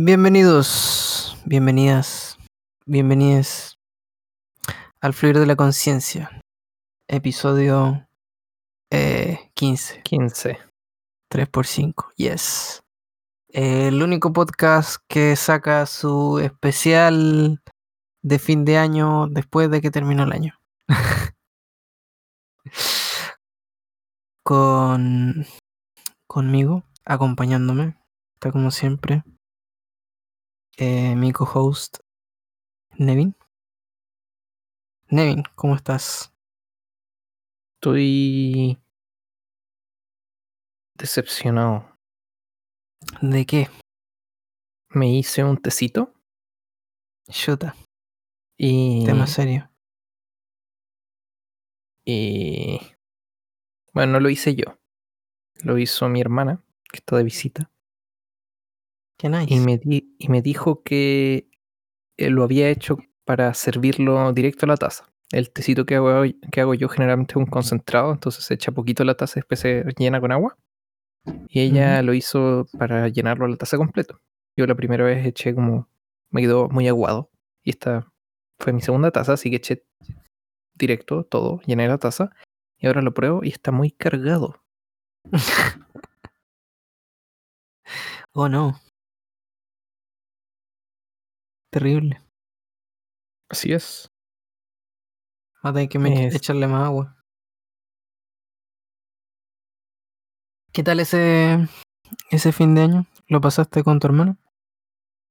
Bienvenidos, bienvenidas, bienvenidas al Fluir de la Conciencia, episodio eh, 15, 15. 3x5, yes. El único podcast que saca su especial de fin de año después de que terminó el año. Con conmigo, acompañándome, está como siempre, eh, mi co-host, Nevin. Nevin, ¿cómo estás? Estoy decepcionado. ¿De qué? Me hice un tecito Chuta, y, tema serio. y bueno, no lo hice yo. Lo hizo mi hermana, que está de visita, Qué nice. y me, di- y me dijo que eh, lo había hecho para servirlo directo a la taza. El tecito que hago, que hago yo generalmente es un concentrado, entonces se echa poquito a la taza y después se llena con agua. Y ella lo hizo para llenarlo a la taza completo. Yo la primera vez eché como, me quedó muy aguado. Y esta fue mi segunda taza, así que eché directo todo, llené la taza. Y ahora lo pruebo y está muy cargado. Oh no. Terrible. Así es. Va a tener que me- Es- echarle más agua. ¿Qué tal ese, ese fin de año? ¿Lo pasaste con tu hermano?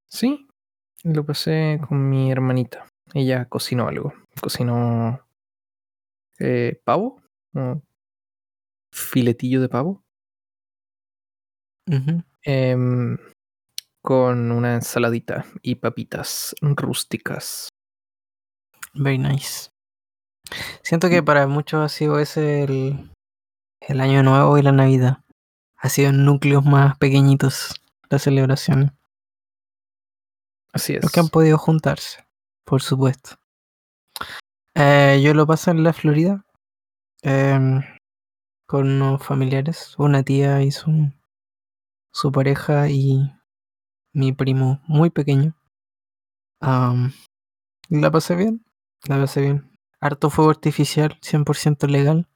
Sí, lo pasé con mi hermanita. Ella cocinó algo. Cocinó eh, pavo, filetillo de pavo, Ujú. em, con una ensaladita y papitas rústicas. Very nice. Siento que para muchos ha sido ese el, el año nuevo y la Navidad. Ha sido en núcleos más pequeñitos la celebración. Así es. Los que han podido juntarse, por supuesto. Eh, yo lo pasé en la Florida em, con unos familiares, una tía y su, su pareja y mi primo muy pequeño. La pasé bien, la pasé bien. Harto fuego artificial, 100% legal.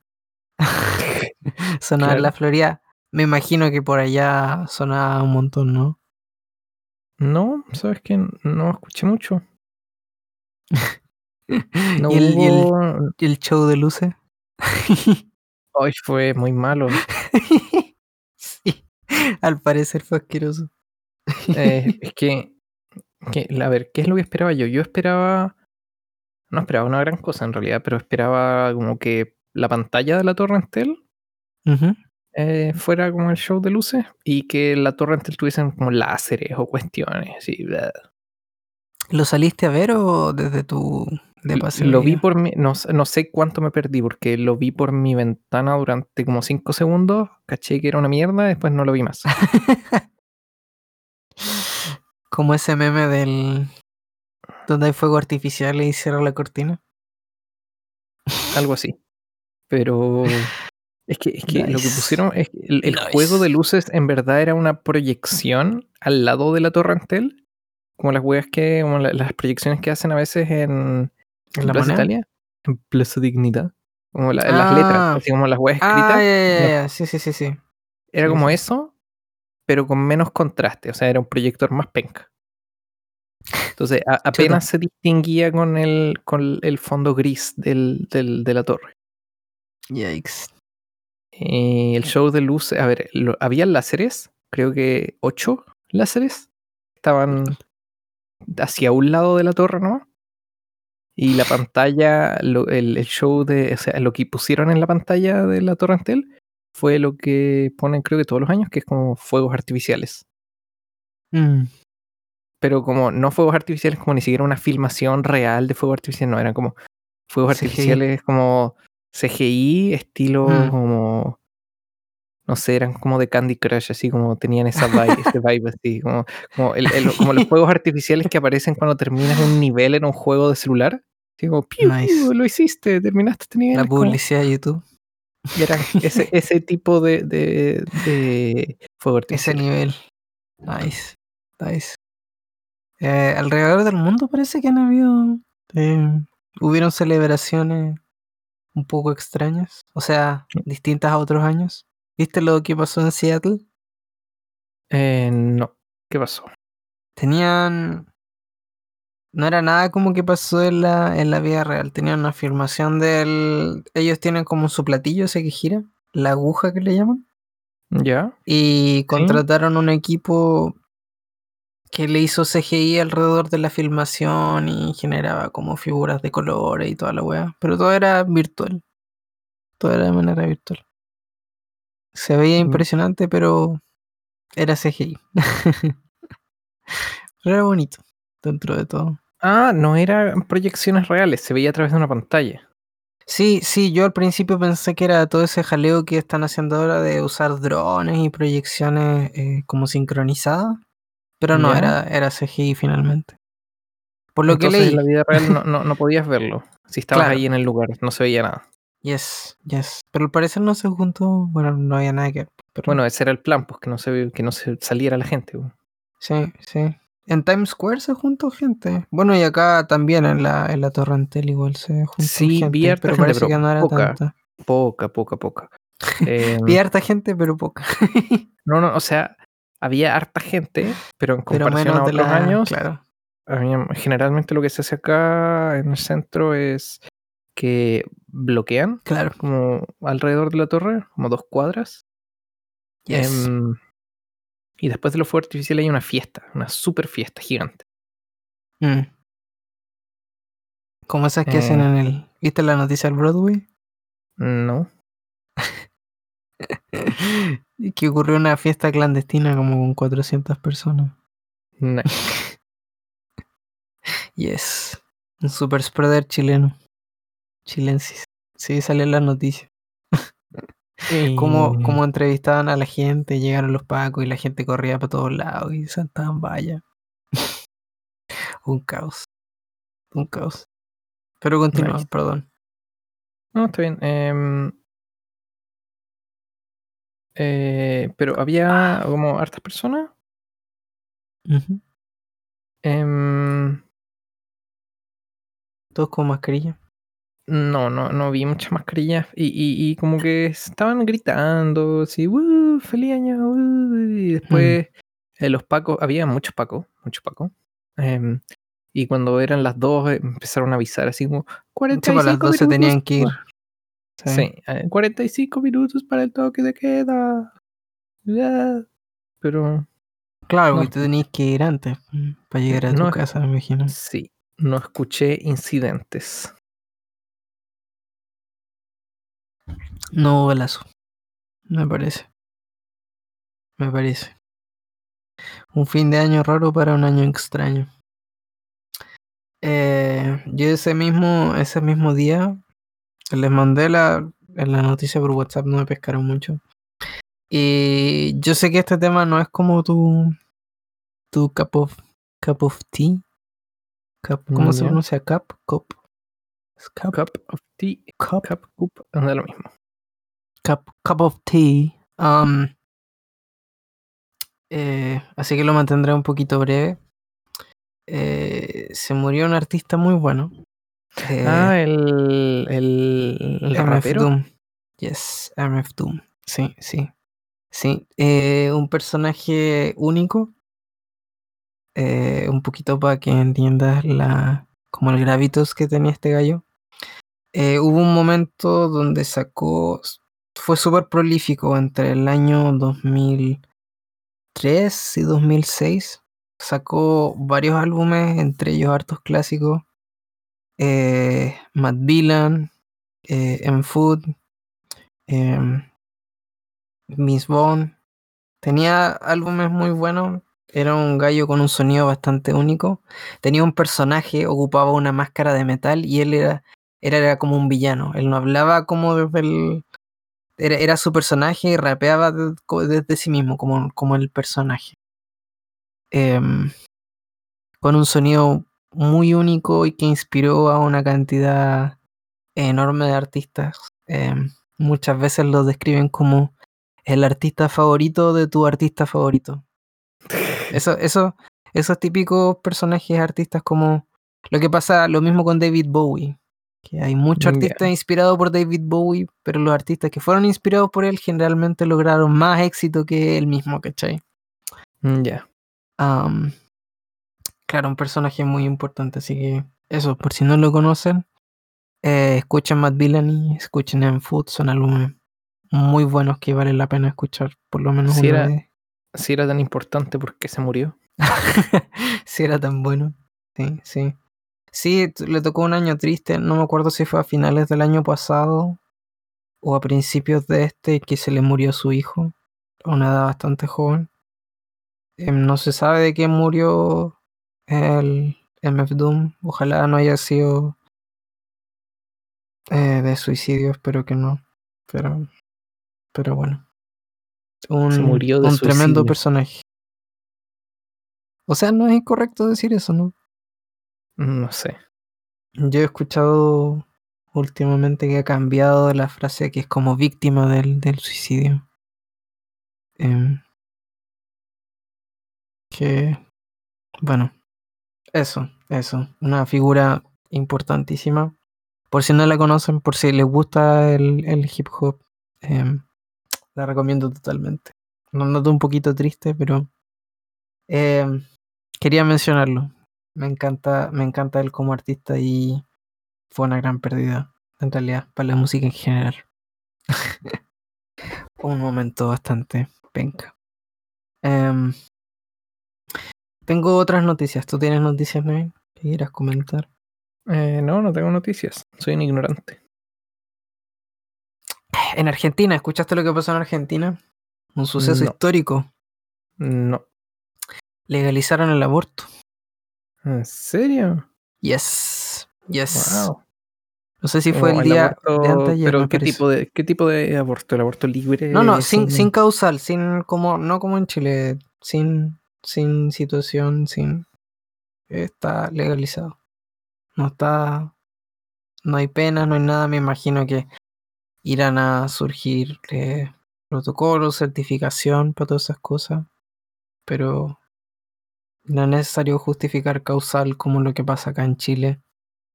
Sonaba en la. Florida. Me imagino que por allá sonaba un montón, ¿no? No, sabes que no escuché mucho. No ¿Y, el, y el- hubo- y el show de luces. Hoy fue muy malo. sí, al parecer fue asqueroso. Eh, es que, que, a ver, ¿qué es lo que esperaba yo? Yo esperaba, no esperaba una gran cosa en realidad, pero esperaba como que la pantalla de la Torre Entel eh, fuera como el show de luces y que la Torre Entel tuviesen como láseres o cuestiones. Así. ¿Lo saliste a ver o desde tu de paseo? Lo vi por mi, no, sé- no sé cuánto me perdí porque lo vi por mi ventana durante como 5 segundos, caché que era una mierda, después no lo vi más. Como ese meme del. donde hay fuego artificial y cierra la cortina. algo así. Pero es que, es que lo que pusieron es que el, el juego de luces en verdad era una proyección al lado de la Torre Entel, como las weas que, como la- las proyecciones que hacen a veces en, ¿En la Plaza? Italia, en Plaza Dignidad, como la- las letras, Ah. así como las escritas. Ah, no. ya, sí, sí, sí, sí. Era como eso, pero con menos contraste, o sea, era un proyector más penca. Entonces, a- apenas se distinguía con el, con el fondo gris del, del- de la torre. Yikes. Eh, el show de luces, a ver, lo- había láseres, creo que ocho láseres, estaban hacia un lado de la torre, ¿no? Y la pantalla, lo- el, el show de, o sea, lo que pusieron en la pantalla de la torre Entel fue lo que ponen creo que todos los años, que es como fuegos artificiales. Mm, Pero como no fuegos artificiales, como ni siquiera una filmación real de fuegos artificiales, no, eran como fuegos CGI. artificiales como CGI, estilo Mm. como, no sé, eran como de Candy Crush, así como tenían esa vibe, ese vibe así, como, como, el- el- como los fuegos artificiales que aparecen cuando terminas un nivel en un juego de celular. Piu, Nice. lo hiciste, terminaste este nivel. La como- publicidad de YouTube. Y eran ese, ese tipo de, de, de fuego Ese nivel. Nice. Nice. Eh, alrededor del mundo parece que han habido. eh, hubieron celebraciones un poco extrañas. O sea, distintas a otros años. ¿Viste lo que pasó en Seattle? Eh, no. ¿Qué pasó? Tenían. No era nada como que pasó en la, en la vida real. Tenían una afirmación del. Ellos tienen como su platillo ese que gira, la aguja que le llaman. ¿Ya? Y contrataron un equipo que le hizo CGI alrededor de la filmación y generaba como figuras de colores y toda la weá. Pero todo era virtual. Todo era de manera virtual. Se veía Mm. impresionante, pero era CGI. pero era bonito, dentro de todo. Ah, no eran proyecciones reales, se veía a través de una pantalla. Sí, sí, yo al principio pensé que era todo ese jaleo que están haciendo ahora de usar drones y proyecciones eh, como sincronizadas. Pero no, era, era CGI finalmente. Por lo Entonces que leí. en la vida real no, no, no podías verlo. Si estabas Claro. ahí en el lugar, no se veía nada. Yes, yes. Pero al parecer no se juntó. Bueno, no había nada que. Pero Bueno, ese era el plan, pues que no se, que no se saliera la gente. pues. sí, sí. En Times Square se juntó gente. Bueno, y acá también en la, en la Torrentel igual se juntó Sí, gente. vi harta pero gente, parece pero que no era poca. tanta. Poca, poca, poca. Eh, Vi harta gente, pero poca. no, no, o sea, había harta gente, pero en pero comparación menos a otros la. años, Claro. había- generalmente lo que se hace acá en el centro es que bloquean Claro. como alrededor de la torre, como dos cuadras. Yes. Em, y después de los fuegos artificiales hay una fiesta, una super fiesta gigante. Mm. Como esas que hacen Eh. en el. ¿Viste la noticia del Broadway? No. que ocurrió una fiesta clandestina como con 400 personas. no. Yes. Un super spreader chileno. Chilensis. Sí, salió en las noticias. Como, como entrevistaban a la gente, llegaron los pacos y la gente corría para todos lados y saltaban vallas. Un caos. Un caos. Pero continúa, Nice. perdón. No, está bien. em, eh, pero había como hartas personas. Ujú. em, Todos con mascarilla. No, no, no vi muchas mascarillas. Y, y, y como que estaban gritando, así, "Uh, feliz año. uh", y después eh, los pacos, había muchos pacos, muchos pacos. em, y cuando eran las dos eh, empezaron a avisar así como Sí, 45 pues a las 12 minutos tenían que ir. Sí, eh, 45 minutos para el toque de queda. Pero Claro, No. porque tú tenías que ir antes mm, para llegar a tu No, casa, me imagino. sí, no escuché incidentes. No balazo. Me parece. Me parece. Un fin de año raro para un año extraño. Eh, yo ese mismo, ese mismo día les mandé la, en la noticia por WhatsApp, no me pescaron mucho. Y yo sé que este tema no es como tu, tu cup of, cup of tea. Cup- ¿Cómo se Ya. pronuncia? Cup, cup. Es Cup, Cup of tea, cup, cup, cup, anda lo mismo. Cup, cup of tea. Um, eh, así que lo mantendré un poquito breve. Eh, se murió un artista muy bueno. Eh, ah, el, el, el MF rapero. Doom. Yes, MF Doom. Sí, sí. Sí. Eh, un personaje único. Un poquito para que entiendas la. como el gravitos que tenía este gallo. Eh, hubo un momento donde sacó. Fue súper prolífico entre el año 2003 y 2006. Sacó varios álbumes, entre ellos hartos clásicos. Eh, Mad Villain, eh, M-Food, em, Miss Bond. Tenía álbumes muy buenos. Era un gallo con un sonido bastante único. Tenía un personaje, ocupaba una máscara de metal y él era, era, era como un villano. Él no hablaba como desde el. Era, era su personaje y rapeaba desde sí mismo, como, como el personaje. Em, con un sonido muy único y que inspiró a una cantidad enorme de artistas. Em, muchas veces lo describen como el artista favorito de tu artista favorito. Eso, eso, esos típicos personajes artistas como lo que pasa, lo mismo con David Bowie, que hay muchos artistas inspirados por David Bowie, pero los artistas que fueron inspirados por él generalmente lograron más éxito que él mismo, ¿cachai? Mm, Ya. Claro, un personaje muy importante, así que eso, por si no lo conocen, eh, escuchen Matt Villani, escuchen En Food, son álbumes muy buenos que vale la pena escuchar por lo menos Sí, una era- vez. Si era tan importante, ¿por qué se murió? si era tan bueno. Sí, sí. Sí, le tocó un año triste. No me acuerdo si fue a finales del año pasado o a principios de este que se le murió su hijo a una edad bastante joven. Em, no se sabe de qué murió el MF Doom. Ojalá no haya sido eh, de suicidio, espero que no. Pero, pero bueno. Un, murió de un tremendo personaje. O sea, no es incorrecto decir eso, ¿no? No sé. Yo he escuchado últimamente que ha cambiado la frase que es como víctima del, del suicidio. Em, que, bueno, eso, eso. Una figura importantísima. Por si no la conocen, por si les gusta el, el hip hop, em, la recomiendo totalmente. No noto un poquito triste, pero em, quería mencionarlo. Me encanta, me encanta él como artista y fue una gran pérdida, en realidad, para la música en general. Un momento bastante penca. Em, tengo otras noticias. ¿Tú tienes noticias, Nevin? que quieras comentar? Eh, no, no tengo noticias. Soy un ignorante. En Argentina, ¿escuchaste lo que pasó en Argentina? Un suceso No. histórico. No. Legalizaron el aborto. ¿En serio? Yes. Yes. Wow. No sé si fue el día aborto, de anteayer, pero ¿qué tipo de qué tipo de aborto? ¿El aborto libre? No, no, sin, sin- sin causal, sin como, no como en Chile, sin, sin situación, sin está legalizado. No está, no hay penas, no hay nada. Me imagino que irán a surgir eh, protocolos, certificación para todas esas cosas, pero no es necesario justificar causal como lo que pasa acá en Chile,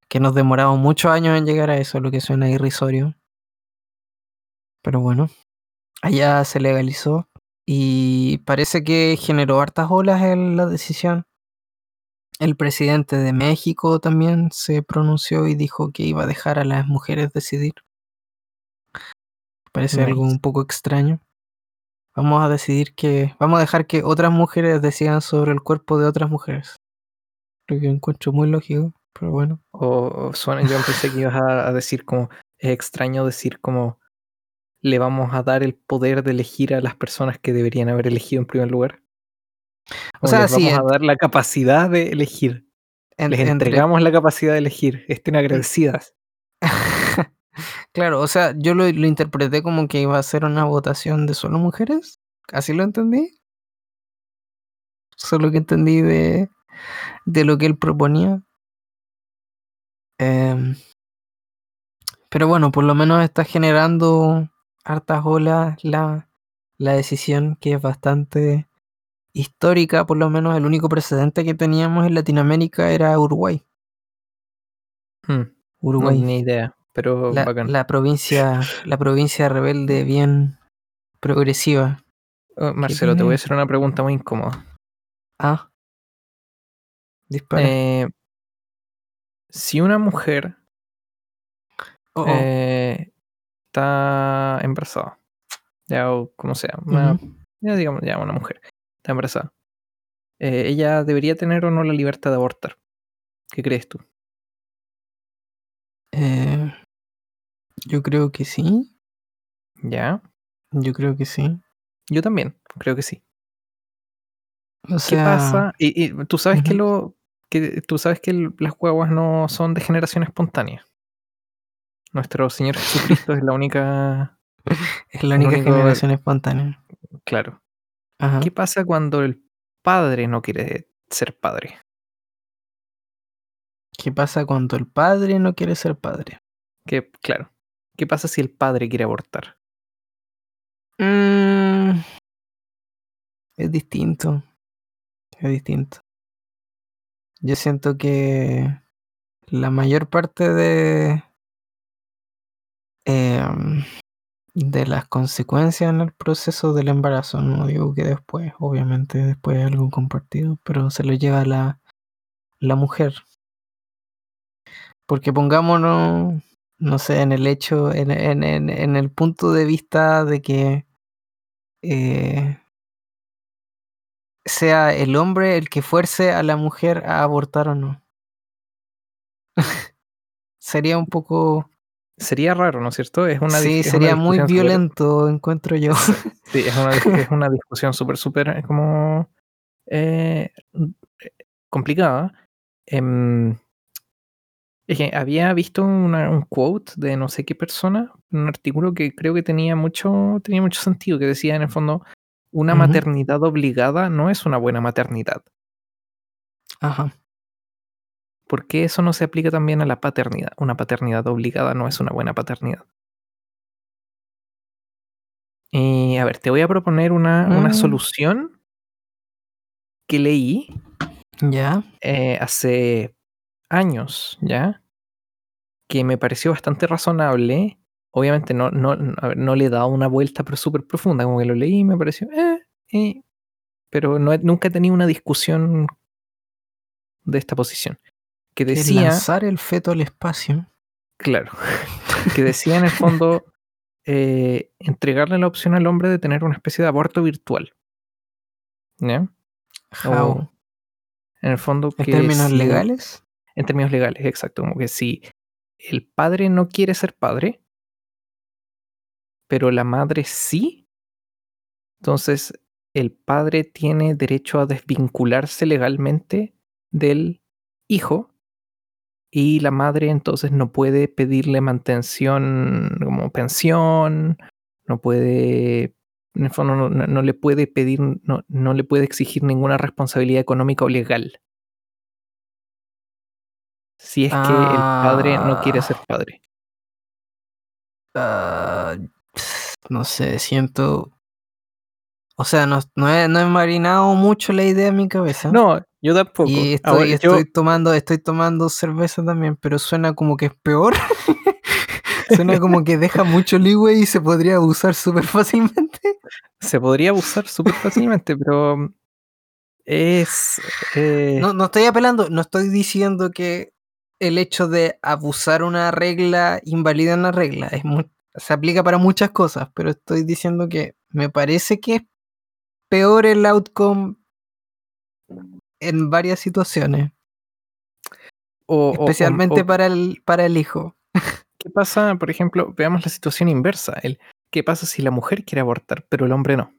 que nos demoramos muchos años en llegar a eso, lo que suena irrisorio. Pero bueno, allá se legalizó y parece que generó hartas olas en la decisión. El presidente de México también se pronunció y dijo que iba a dejar a las mujeres decidir. Parece algo un poco extraño. Vamos a decidir que. Vamos a dejar que otras mujeres decidan sobre el cuerpo de otras mujeres. Lo que encuentro muy lógico, pero bueno. O, o suena, yo pensé que ibas a, a decir como, es extraño decir como, le vamos a dar el poder de elegir a las personas que deberían haber elegido en primer lugar. O O sea, les vamos a dar la capacidad de elegir. En- Les entre- entregamos la capacidad de elegir. Estén agradecidas. Claro, o sea, yo lo, lo interpreté como que iba a ser una votación de solo mujeres. Así lo entendí. Solo que entendí de, de lo que él proponía. Em, pero bueno, por lo menos está generando hartas olas la, la decisión que es bastante histórica, por lo menos el único precedente que teníamos en Latinoamérica era Uruguay. Hmm, no Uruguay, ni idea, pero la, bacán. la provincia, la provincia rebelde bien progresiva. Oh, Marcelo, te voy a hacer una pregunta muy incómoda. Ah, dispara. Eh, si una mujer Oh, oh. eh, está embarazada, ya o como sea, una- ya digamos, ya una mujer está embarazada, eh, ella debería tener o no la libertad de abortar. ¿Qué crees tú? Eh, yo creo que sí. ¿Ya? Yo creo que sí. Yo también, creo que sí. O ¿Qué pasa? Y, y tú sabes que lo que tú sabes que el- las guaguas no son de generación espontánea. Nuestro Señor Jesucristo es la única, Es la única único- generación espontánea. claro. Ajá. ¿Qué pasa cuando el padre no quiere ser padre? ¿Qué pasa cuando el padre no quiere ser padre? Que, claro. ¿Qué pasa si el padre quiere abortar? Mm, es distinto. Es distinto. yo siento que la mayor parte de em, de las consecuencias en el proceso del embarazo, no digo que después, obviamente después es algo compartido, pero se lo lleva la, la mujer. Porque pongámonos, no sé, en el hecho, en, en, en, en el punto de vista de que eh, sea el hombre el que fuerce a la mujer a abortar o no. sería un poco. Sería raro, ¿no es cierto? Es una sí, una sería muy violento, encuentro yo. Sí, es una, es una discusión súper, súper eh, como eh, eh, complicada. Em, es que había visto una- un quote de no sé qué persona, un artículo que creo que tenía mucho, tenía mucho sentido, que decía en el fondo, una maternidad obligada no es una buena maternidad. Ajá. ¿Por qué eso no se aplica también a la paternidad? Una paternidad obligada no es una buena paternidad. Y a ver, te voy a proponer una, una Mm. solución que leí Ya. eh, hace años, ¿ya? Que me pareció bastante razonable. Obviamente no, no, no le he dado una vuelta pero súper profunda, como que lo leí y me pareció, eh, eh, pero no he- nunca he tenido una discusión de esta posición. Que decía, lanzar el feto al espacio. claro, que decía en el fondo eh, entregarle la opción al hombre de tener una especie de aborto virtual. ¿Ya? How? O, en el fondo ¿En que términos si- legales? En términos legales, exacto. Como que si el padre no quiere ser padre, pero la madre sí, entonces el padre tiene derecho a desvincularse legalmente del hijo y la madre entonces no puede pedirle mantención como pensión, no puede, en el fondo no, no- le puede pedir, no, no le puede exigir ninguna responsabilidad económica o legal. Si es que el padre no quiere ser padre. Ah, no sé, siento. O sea, no, no, he, no he marinado mucho la idea en mi cabeza. No, yo tampoco. y estoy, Ahora, yo- estoy tomando, estoy tomando cerveza también, pero suena como que es peor. suena como que deja mucho leeway y se podría abusar súper fácilmente. se podría abusar súper fácilmente, pero es... eh, No, no estoy apelando, no estoy diciendo que el hecho de abusar una regla invalida una regla. Es mu- se aplica para muchas cosas, pero estoy diciendo que me parece que es peor el outcome en varias situaciones, o- especialmente o- para, el, para el hijo. ¿Qué pasa, por ejemplo, veamos la situación inversa? El, ¿Qué pasa si la mujer quiere abortar, pero el hombre no?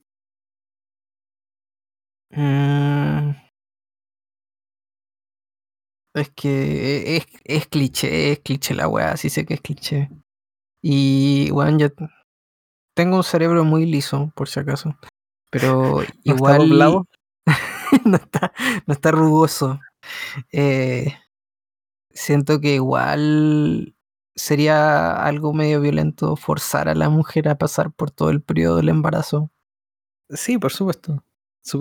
Mm. Es que es, es cliché, es cliché la weá, sí sé que es cliché. Y bueno, yo tengo un cerebro muy liso, por si acaso. Pero está igual doblado? no, está, no está rugoso. Eh, siento que igual sería algo medio violento forzar a la mujer a pasar por todo el periodo del embarazo. Sí, por supuesto. Su-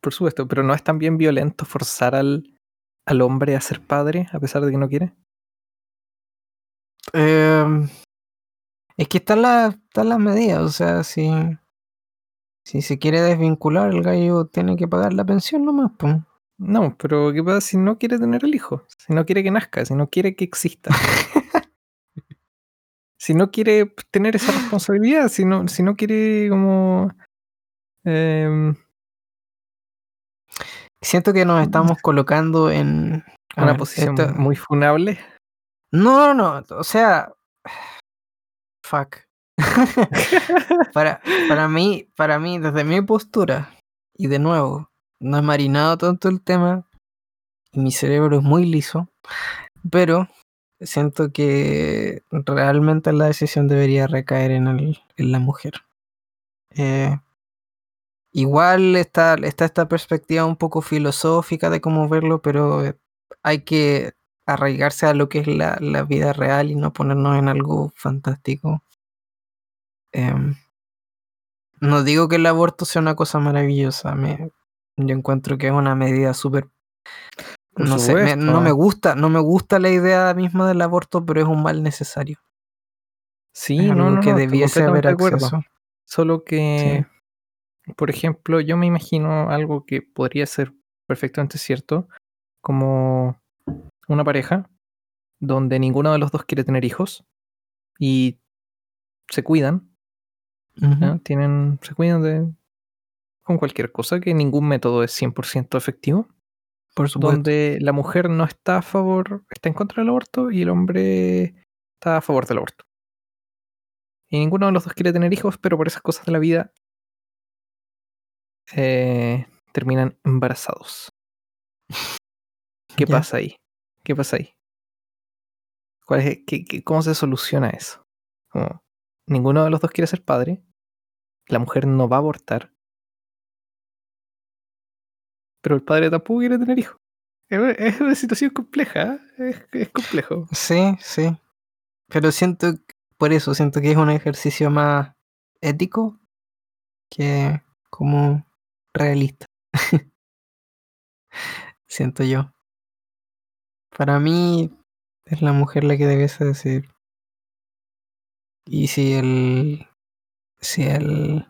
por supuesto, pero no es también violento forzar al, al hombre a ser padre a pesar de que no quiere. Em, es que están las están las medidas, o sea, si, si se quiere desvincular, el gallo tiene que pagar la pensión nomás, pues. No, pero ¿qué pasa si no quiere tener el hijo? Si no quiere que nazca, si no quiere que exista. si no quiere tener esa responsabilidad, si no, si no quiere como... em, Siento que nos estamos colocando en una posición esto- muy funable. No, no, no, o sea, fuck. para, para mí, para mí, desde mi postura, y de nuevo, no he marinado tanto el tema, y mi cerebro es muy liso, pero siento que realmente la decisión debería recaer en, el- en la mujer. Eh, igual está, está esta perspectiva un poco filosófica de cómo verlo, pero eh, hay que arraigarse a lo que es la, la vida real y no ponernos en algo fantástico. Em, no digo que el aborto sea una cosa maravillosa, me, yo encuentro que es una medida súper no sé, me- no me gusta, no me gusta la idea misma del aborto, pero es un mal necesario. Sí, es no, algo no, que no, debiese haber acuerdo. acceso. Solo que, por ejemplo, yo me imagino algo que podría ser perfectamente cierto, como una pareja donde ninguno de los dos quiere tener hijos y se cuidan, ¿ya? tienen, se cuidan de con cualquier cosa, que ningún método es 100% efectivo, Por supuesto. donde la mujer no está a favor, está en contra del aborto y el hombre está a favor del aborto. Y ninguno de los dos quiere tener hijos, pero por esas cosas de la vida eh, terminan embarazados. ¿Qué Ya. pasa ahí? ¿Qué pasa ahí? ¿Cuál es, qué- qué- ¿Cómo se soluciona eso? Como, ninguno de los dos quiere ser padre, la mujer no va a abortar, pero el padre tampoco quiere tener hijos. Es una- situación compleja, ¿eh? es, es complejo. Sí, sí. Pero siento, por eso, siento que es un ejercicio más ético que como realista. siento yo. Para mí es la mujer la que debiese decir. Y si el si el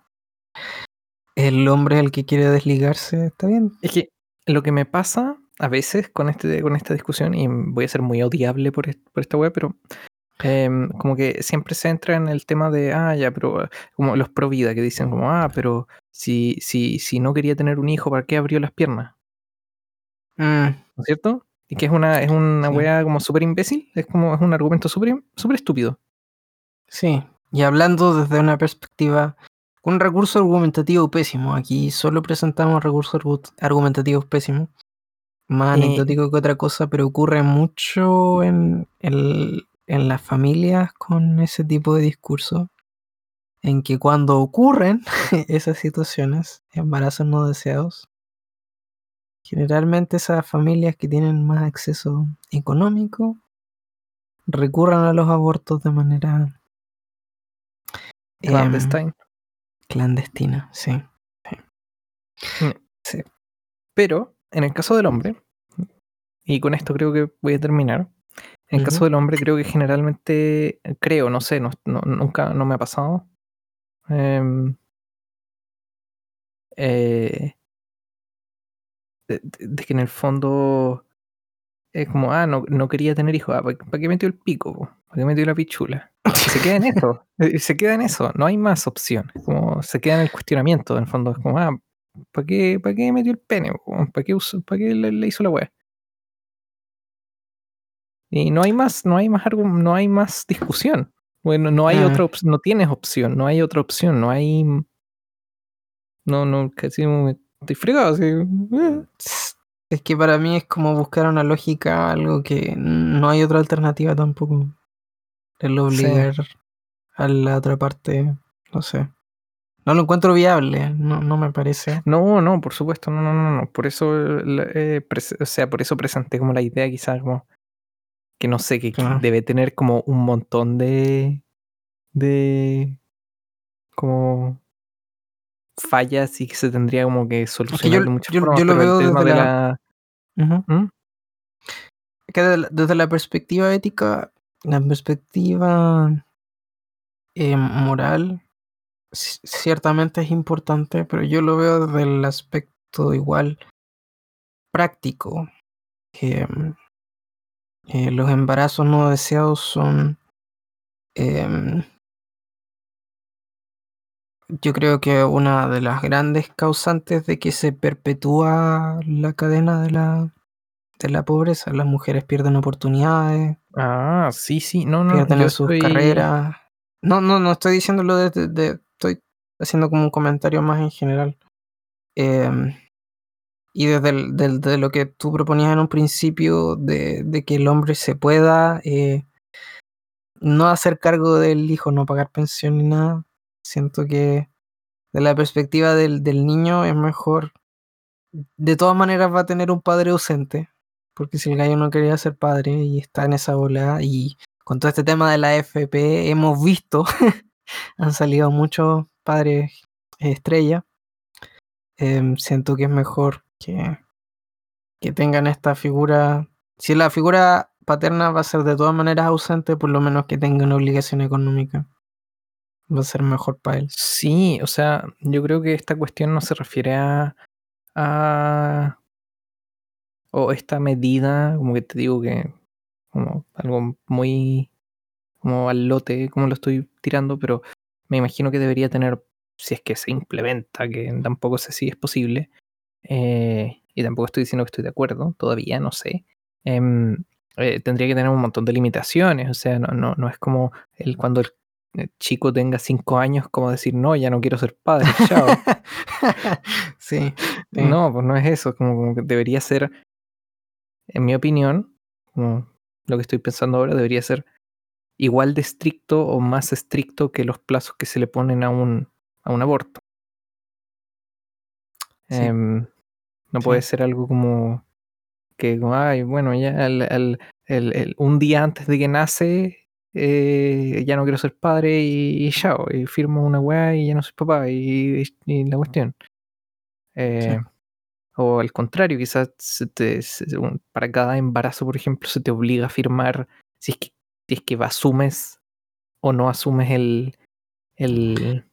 el hombre el que quiere desligarse, está bien. Es que lo que me pasa a veces con, este, con esta discusión, y voy a ser muy odiable por, por esta web, pero em, como que siempre se entra en el tema de, ah, ya, pero como los pro vida que dicen como, ah, pero si, si, si no quería tener un hijo, ¿para qué abrió las piernas? Mm, ¿No es cierto? Y que es una, es una Sí. wea como súper imbécil, es como es un argumento súper súper estúpido. sí. Y hablando desde una perspectiva, un recurso argumentativo pésimo. Aquí solo presentamos recursos argu- argumentativos pésimos. Más Eh, anecdótico que otra cosa, pero ocurre mucho en, el- en las familias con ese tipo de discurso. En que cuando ocurren esas situaciones, embarazos no deseados, generalmente esas familias que tienen más acceso económico recurran a los abortos de manera em, clandestine. clandestina, sí. Pero en el caso del hombre, y con esto creo que voy a terminar. En el caso del hombre, creo que generalmente, creo, no sé, no, no- nunca no me ha pasado. Em, eh, de, que en el fondo es como, ah, no, no quería tener hijos, ah, ¿para, qué metió el pico? po? ¿Para qué metió la pichula? Se queda en eso, se queda en eso, no hay más opción. es Como se queda en el cuestionamiento, en el fondo, es como, ah, ¿para qué, qué metió el pene? ¿Para qué, para qué le, le hizo la weá? Y no hay más, no hay más no hay más discusión. Bueno, no hay Mm. otra opción, no tienes opción, no hay otra opción, no hay. No, no, casi me- estoy fregado. así, eh. Es que para mí es como buscar una lógica, algo que no hay otra alternativa tampoco. El Sí. obligar a la otra parte, no sé. No lo encuentro viable, no, no me parece. No, no, por supuesto, no, no, no, no. Por eso, eh, eh, o sea, por eso presenté como la idea, quizás como que no sé, que, que Claro. debe tener como un montón de, de, como fallas y que se tendría como que solucionar yo- de muchas yo- formas. yo lo veo desde de la-. ¿Mm? Que la- desde la perspectiva ética, la perspectiva eh, moral, ci- ciertamente es importante, pero yo lo veo desde el aspecto igual práctico, que mm, eh, los embarazos no deseados son, em, yo creo que una de las grandes causantes de que se perpetúa la cadena de la, de la pobreza. Las mujeres pierden oportunidades, Ah, sí, sí, no, no, pierden sus estoy- carreras. No, no, no estoy diciéndolo de, de- de- estoy haciendo como un comentario más en general. Em, y desde de lo que tú proponías en un principio, de, que el hombre se pueda eh, no hacer cargo del hijo, no pagar pensión ni nada, siento que de la perspectiva del, niño es mejor. De todas maneras va a tener un padre ausente, porque si el gallo no quería ser padre y está en esa bola y con todo este tema de la FP hemos visto, han salido muchos padres estrella. Em, siento que es mejor que, que tengan esta figura. Si la figura paterna va a ser de todas maneras ausente, por lo menos que tenga una obligación económica. Va a ser mejor para él. Sí, o sea, yo creo que esta cuestión no se refiere a, a o esta medida, como que te digo que como algo muy como al lote, como lo estoy tirando, pero me imagino que debería tener, si es que se implementa, que tampoco sé si es posible, eh, y tampoco estoy diciendo que estoy de acuerdo, todavía no sé, em, eh, tendría que tener un montón de limitaciones, o sea, no, no, no es como el, cuando el chico tenga cinco años, como decir, no, ya no quiero ser padre, chao. sí, sí. No, pues no es eso, como, como que debería ser, en mi opinión, como lo que estoy pensando ahora, debería ser igual de estricto o más estricto que los plazos que se le ponen a un, a un aborto. Sí. Em, no Sí. puede ser algo como que, ay, bueno, ya el- el- el- un día antes de que nace, eh, ya no quiero ser padre y, y chao, y firmo una weá y ya no soy papá y, y la cuestión. Eh, O al contrario, quizás se te- se- para cada embarazo, por ejemplo, se te obliga a firmar si es que, si es que asumes o no asumes el, el,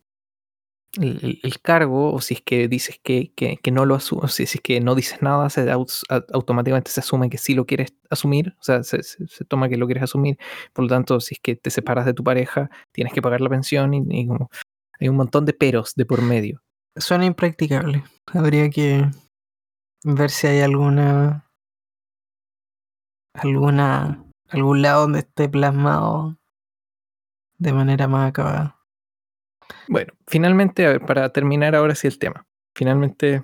el, cargo, o si es que dices que, que, que no lo asumes, si, si es que no dices nada, se, automáticamente se asume que sí lo quieres asumir, o sea, se, se- se toma que lo quieres asumir, por lo tanto, si es que te separas de tu pareja, tienes que pagar la pensión y, y como hay un montón de peros de por medio. Suena impracticable. Habría que ver si hay alguna. alguna. algún lado donde esté plasmado de manera más acabada. Bueno, finalmente, a ver, para terminar ahora sí el tema. Finalmente,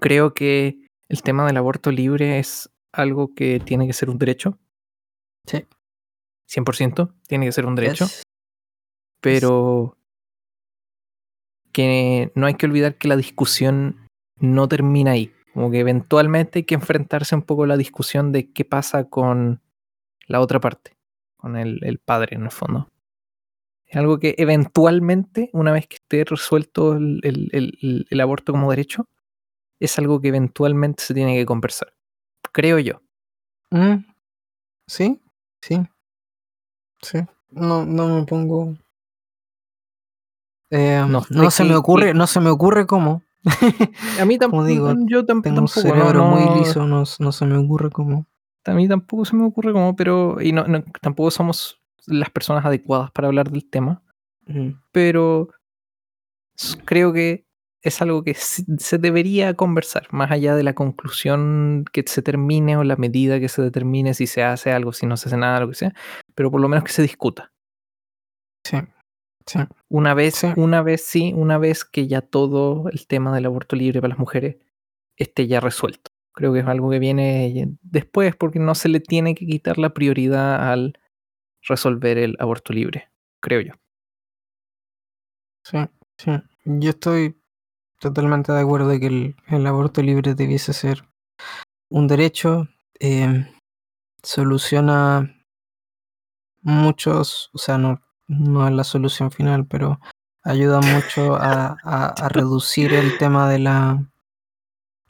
creo que el tema del aborto libre es algo que tiene que ser un derecho. Sí. 100% tiene que ser un derecho. Yes. Pero que no hay que olvidar que la discusión no termina ahí. Como que eventualmente hay que enfrentarse un poco a la discusión de qué pasa con la otra parte, con el, el padre en el fondo. Es algo que eventualmente, una vez que esté resuelto el, el- el- el aborto como derecho, es algo que eventualmente se tiene que conversar. Creo yo. Mm, Sí, sí. Sí. No, no me pongo. Eh, No no, se me ocurre, no se me ocurre cómo. A mí Como tampoco. digo, yo tam- Tengo un cerebro no- muy liso, no, no se me ocurre cómo. A mí tampoco se me ocurre cómo, pero. Y no, no- tampoco somos las personas adecuadas para hablar del tema. Pero creo que es algo que se debería conversar, más allá de la conclusión que se termine o la medida que se determine, si se hace algo, si no se hace nada, lo que sea, pero por lo menos que se discuta. Sí, sí. Una vez, Sí. una vez sí, una vez que ya todo el tema del aborto libre para las mujeres esté ya resuelto. Creo que es algo que viene después porque no se le tiene que quitar la prioridad al resolver el aborto libre, creo yo. Sí, sí. Yo estoy totalmente de acuerdo de que el, aborto libre debiese ser un derecho. eh, soluciona muchos, o sea, no, es la solución final, pero ayuda mucho a, reducir el tema de la,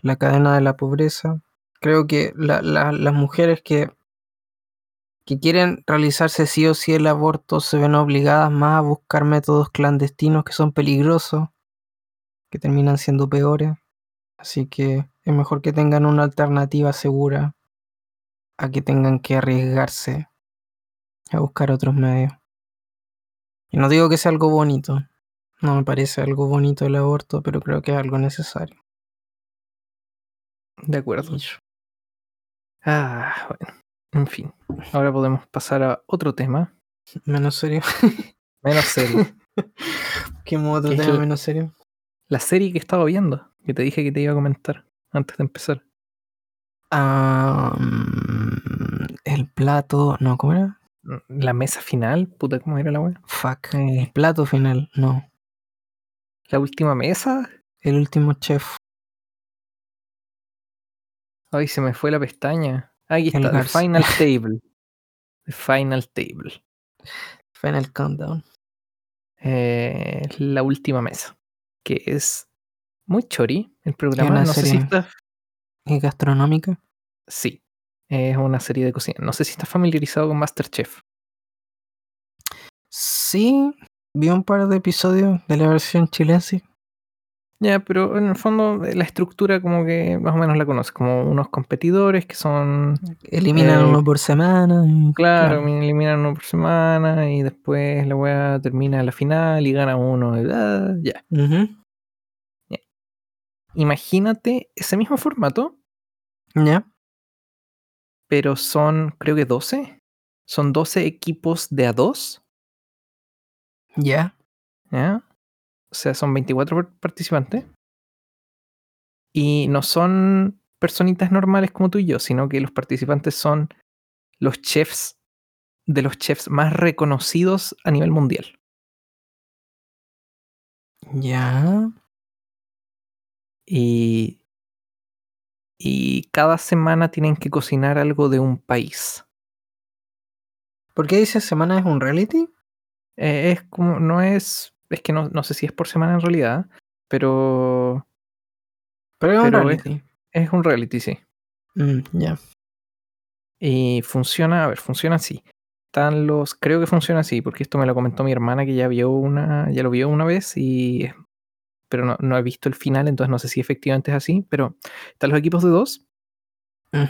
la cadena de la pobreza. Creo que la- la- las mujeres que, que quieren realizarse sí o sí el aborto se ven obligadas más a buscar métodos clandestinos que son peligrosos, que terminan siendo peores. Así que es mejor que tengan una alternativa segura a que tengan que arriesgarse a buscar otros medios. Y no digo que sea algo bonito, no me parece algo bonito el aborto, pero creo que es algo necesario. De acuerdo. Ah, bueno. En fin. Ahora podemos pasar a otro tema. Menos serio. Menos serio. ¿Qué otro ¿Qué es tema el- menos serio? La serie que estaba viendo, que te dije que te iba a comentar antes de empezar. Ah, mm, el plato. No, ¿cómo era? La mesa final, puta, ¿cómo era la wea? Fuck. Eh, El plato final, no. la última mesa. El último chef. Ay, se me fue la pestaña. Aquí está, The. Final Table. The Final Table. Final Countdown. Eh, la última mesa. Que es muy chori el programa. No sé si serie. está. ¿Y gastronómica? Sí, es una serie de cocina. No sé si estás familiarizado con Masterchef. Sí, vi un par de episodios de la versión chilense. Ya, pero en el fondo eh, la estructura como que más o menos la conoces, como unos competidores que son, Eliminan Eh, uno por semana. y- claro, eliminan uno por semana y después la weá termina la final y gana uno. ya. Imagínate ese mismo formato, Ya, pero son creo que 12. Son 12 equipos de a 2, ya. ¿ya? O sea, son 24 par- participantes. Y no son personitas normales como tú y yo, sino que los participantes son los chefs de los chefs más reconocidos a nivel mundial. Ya. Y, y cada semana tienen que cocinar algo de un país. ¿Por qué dice semana es un reality? Eh, es como, no es, es que no, no sé si es por semana en realidad, pero Pero es un reality. es un reality, sí. Mm, ya. Y funciona, a ver, funciona así. Están los, creo que funciona así, porque esto me lo comentó mi hermana que ya vio una, ya lo vio una vez y pero no, no he visto el final, entonces no sé si efectivamente es así, pero están los equipos de dos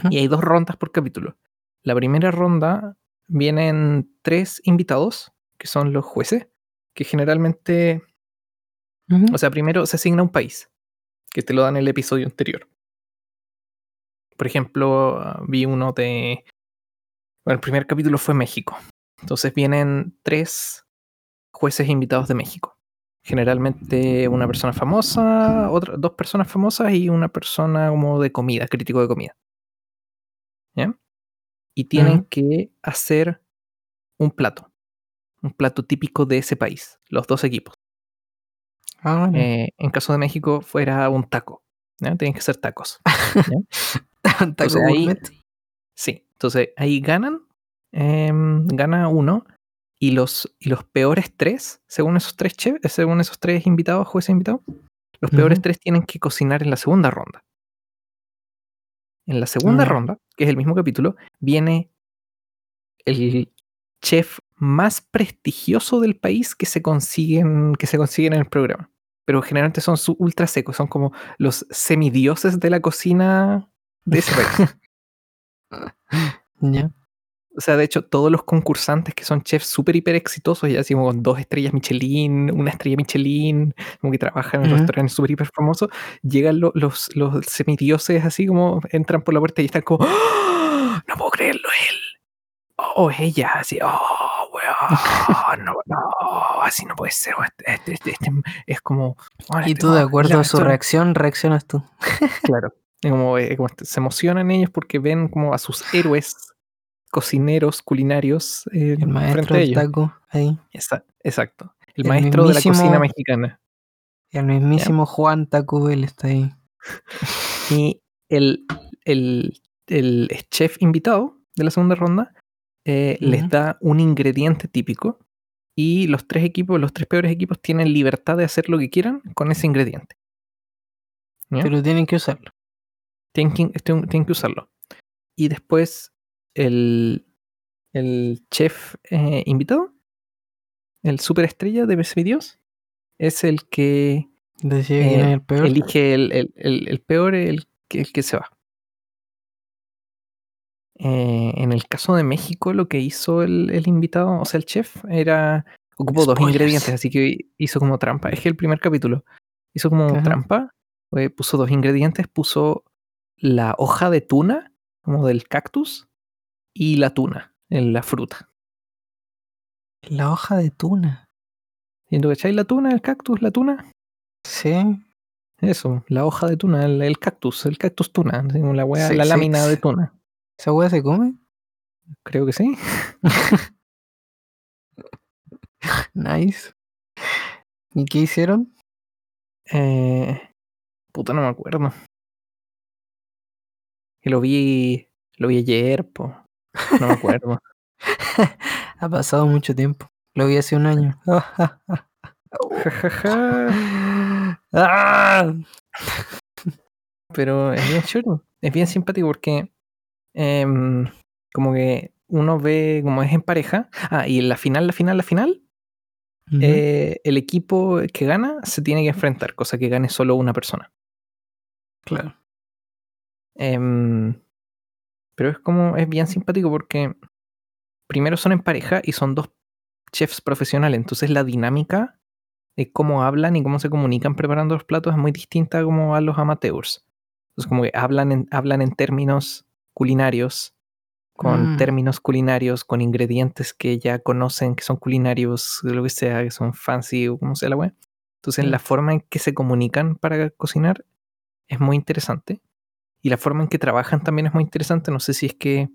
y hay dos rondas por capítulo. La primera ronda vienen tres invitados, que son los jueces, que generalmente, o sea, primero se asigna un país, que te lo dan en el episodio anterior. Por ejemplo, ah, vi uno de... Bueno, el primer capítulo fue México. Entonces vienen tres jueces invitados de México. Generalmente una persona famosa, otra, dos personas famosas y una persona como de comida, crítico de comida. ¿Ya? Y tienen que hacer un plato. Un plato típico de ese país. Los dos equipos. Ah, bueno. Eh, en caso de México fuera un taco. Tienen que ser tacos. Taco entonces ahí- gourmet. Sí, entonces ahí ganan, em, gana uno y los, y los peores tres, según esos tres chefs, según esos tres invitados, jueces invitados, los peores tres tienen que cocinar en la segunda ronda. En la segunda Ya. ronda, que es el mismo capítulo, viene el chef más prestigioso del país que se consiguen, que se consiguen en el programa. Pero generalmente son ultra secos, son como los semidioses de la cocina de ese país. Ya. O sea, de hecho, todos los concursantes que son chefs súper hiper exitosos, ya así como con dos estrellas Michelin, una estrella Michelin, como que trabajan en Ujú. restaurantes súper hiper famosos, llegan lo- los, los semidioses así como entran por la puerta y están como, ¡Ah! no puedo creerlo, él. Oh, ella, así, oh, weón, no, no, así no puede ser. Este, este, este- este es como. "Weón, Y este tú, de acuerdo la a su persona-". reacción, reaccionas tú. Claro. Como, eh, como se emocionan ellos porque ven como a sus héroes cocineros culinarios eh, El maestro del taco ahí. Exacto. El, El maestro de la cocina mexicana. Y el mismísimo Juan Taco Bell está ahí. Y el, el, el chef invitado de la segunda ronda eh, les da un ingrediente típico y los tres equipos, los tres peores equipos tienen libertad de hacer lo que quieran con ese ingrediente. ¿Ya? Pero tienen que usarlo. tienen que, tienen- que usarlo. Y después el, el chef eh, invitado, el superestrella de ese Dios, es el que eh, el peor. elige el, el- el- el peor, el, que- el que se va. Eh, en el caso de México, lo que hizo el, el invitado, o sea, el chef, era. Ocupó dos ingredientes, así que hizo como trampa. Es que el primer capítulo hizo como Ajá. trampa. eh, puso dos ingredientes, puso la hoja de tuna, como del cactus, y la tuna, en la fruta. La hoja de tuna. ¿Y tú echáis la tuna, el cactus, la tuna? Sí. Eso, la hoja de tuna, el, el cactus, el cactus tuna, la wea, Sí, la sí, lámina de tuna. ¿Esa hueá se come? Creo que sí. Nice. ¿Y qué hicieron? Eh, puta, no me acuerdo. Que lo vi, lo vi ayer, po. No me acuerdo. ha pasado mucho tiempo. Lo vi hace un año. ¡Ah! Pero es bien chulo. es bien simpático porque em, como que uno ve como es en pareja. Ah, y en la final, la final, la final, eh, el equipo que gana se tiene que enfrentar, cosa que gane solo una persona. Claro. Em, pero es como, es bien simpático porque primero son en pareja y son dos chefs profesionales, entonces la dinámica de cómo hablan y cómo se comunican preparando los platos es muy distinta como a los amateurs. Entonces como que hablan en, hablan en términos culinarios, con Mm. términos culinarios, con ingredientes que ya conocen, que son culinarios, lo que sea, que son fancy o como sea la wea. Entonces Sí. la forma en que se comunican para cocinar es muy interesante. Y la forma en que trabajan también es muy interesante. No sé si es que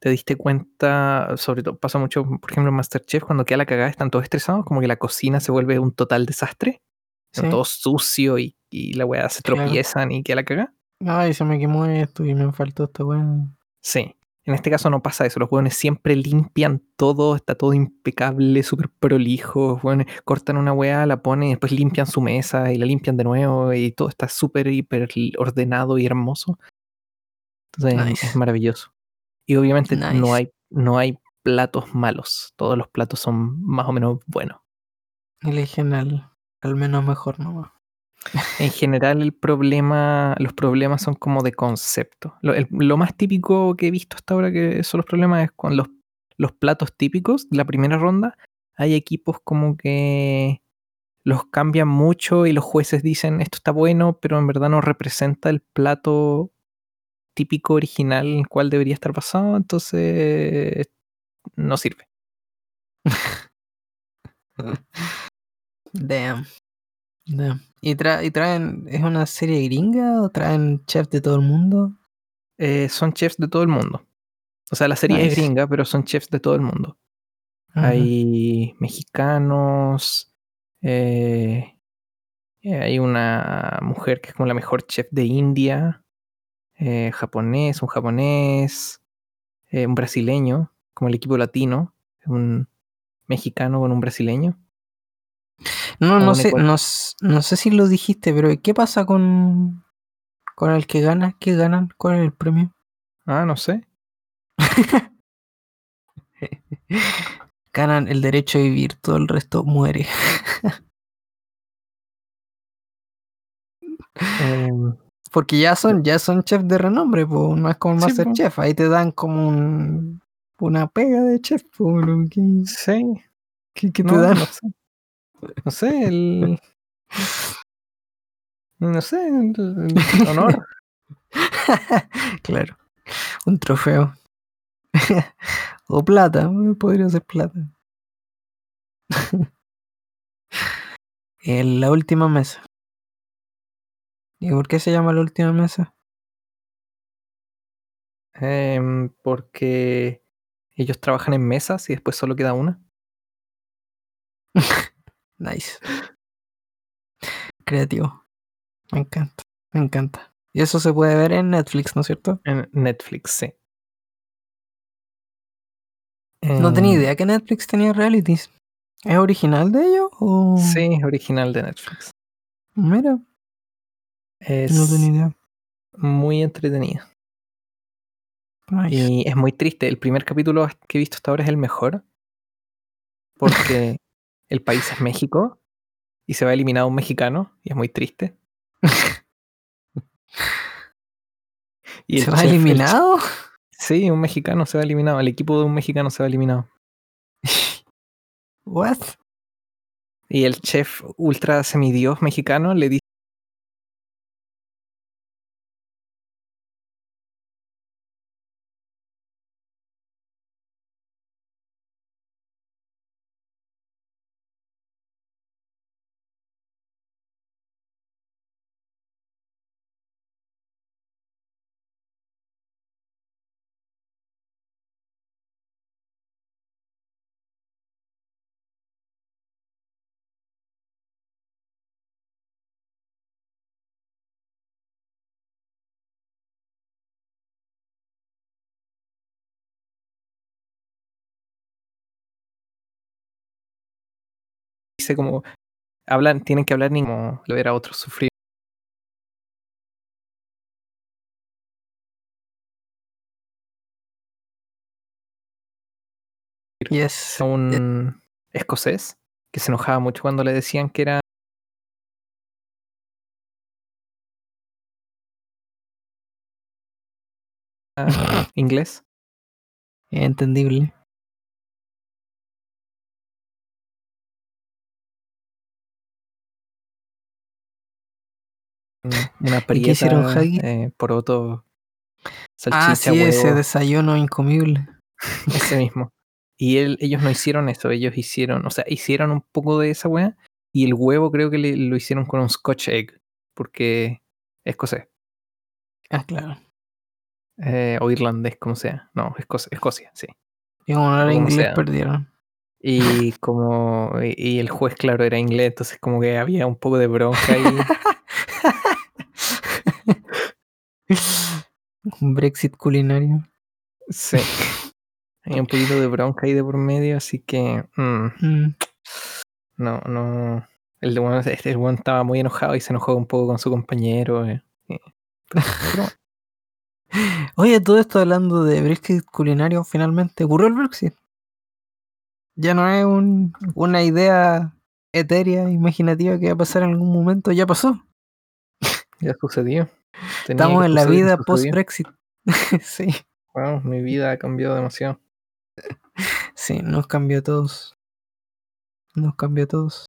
te diste cuenta, sobre todo pasa mucho, por ejemplo, en Masterchef, cuando queda la cagada, están todos estresados, como que la cocina se vuelve un total desastre. Están Sí. todo sucio y, y la weá se Claro. tropiezan y queda la cagada. Ay, se me quemó esto y me faltó esta weá. Sí. En este caso no pasa eso. Los hueones siempre limpian todo, está todo impecable, súper prolijo. Los hueones cortan una weá, la ponen y después limpian su mesa y la limpian de nuevo y todo está súper, hiper ordenado y hermoso. Entonces es Nice. maravilloso. Y obviamente no, hay, no hay platos malos. Todos los platos son más o menos buenos. Eligen al, al menos mejor nomás. En general el problema, los problemas son como de concepto. Lo, más típico que he visto hasta ahora que son los problemas es con los, los platos típicos de la primera ronda. Hay equipos como que los cambian mucho y los jueces dicen esto está bueno, pero en verdad no representa el plato típico original en el cual debería estar basado, entonces no sirve. Damn. ¿Y, tra- y traen, es una serie gringa o traen chefs de todo el mundo? Eh, son chefs de todo el mundo. O sea, la serie es gringa, pero son chefs de todo el mundo. Hay mexicanos, eh, eh, hay una mujer que es como la mejor chef de India, eh, japonés, un japonés, un brasileño, como el equipo latino, un mexicano con un brasileño. No, no sé, no, no sé si lo dijiste, pero ¿qué pasa con, con el que gana? ¿Qué ganan? ¿Cuál es el premio? Ah, no sé. Ganan el derecho a vivir, todo el resto muere. Em, Porque ya son, ya son chefs de renombre, po, no es como el Sí. Masterchef, ahí te dan como un, una pega de chef, lo que, sí, que- que te no, dan. no sé. No sé, el. No sé, el, el honor. claro, un trofeo. o plata, podría ser plata. En la última mesa. ¿Y por qué se llama la última mesa? Em, porque ellos trabajan en mesas y después solo queda una. Nice. Creativo. Me encanta, me encanta. Y eso se puede ver en Netflix, ¿no es cierto? En Netflix, sí. No tenía Em, idea que Netflix tenía realities. ¿Es original de ellos? O... Sí, es original de Netflix. Mira, Es no tenía idea. muy entretenida. Nice. Y es muy triste. El primer capítulo que he visto hasta ahora es el mejor. Porque el país es México y se va eliminado un mexicano y es muy triste. Y ¿Se va chef- el chef- eliminado? sí, un mexicano se va eliminado. El equipo de un mexicano se va eliminado. What? Y el chef ultra semidios mexicano le dice como hablan, tienen que hablar ni como lo ver a otros sufrir. Yes. A un escocés que se enojaba mucho cuando le decían que era inglés. Entendible. Una ¿Y qué hicieron, prieta, Huggy? eh, poroto, Ah, salchicha, sí, ese desayuno incomible. ese mismo. Y él, ellos no hicieron eso, ellos hicieron, o sea, hicieron un poco de esa weá y el huevo creo que le- lo hicieron con un scotch egg, porque es escocés, Ah, claro. eh, o irlandés, como sea. No, Escocia, Escocia sí. Y como no era inglés, sea. perdieron. Y como, y, y el juez, claro, era inglés, entonces como que había un poco de bronca ahí. Un Brexit culinario. sí. Hay un poquito de bronca ahí de por medio, así que mm, Mm. no, no. El de este weón estaba muy enojado y se enojó un poco con su compañero. eh, eh. Pero- pero Oye, todo esto hablando de Brexit culinario, finalmente ocurrió el Brexit. Ya no es un- una idea etérea, imaginativa que va a pasar en algún momento, ya pasó. ya sucedió. Tenía Estamos en la vida post-Brexit. sí, Wow, mi vida ha cambiado demasiado. sí, nos cambió a todos. Nos cambió a todos.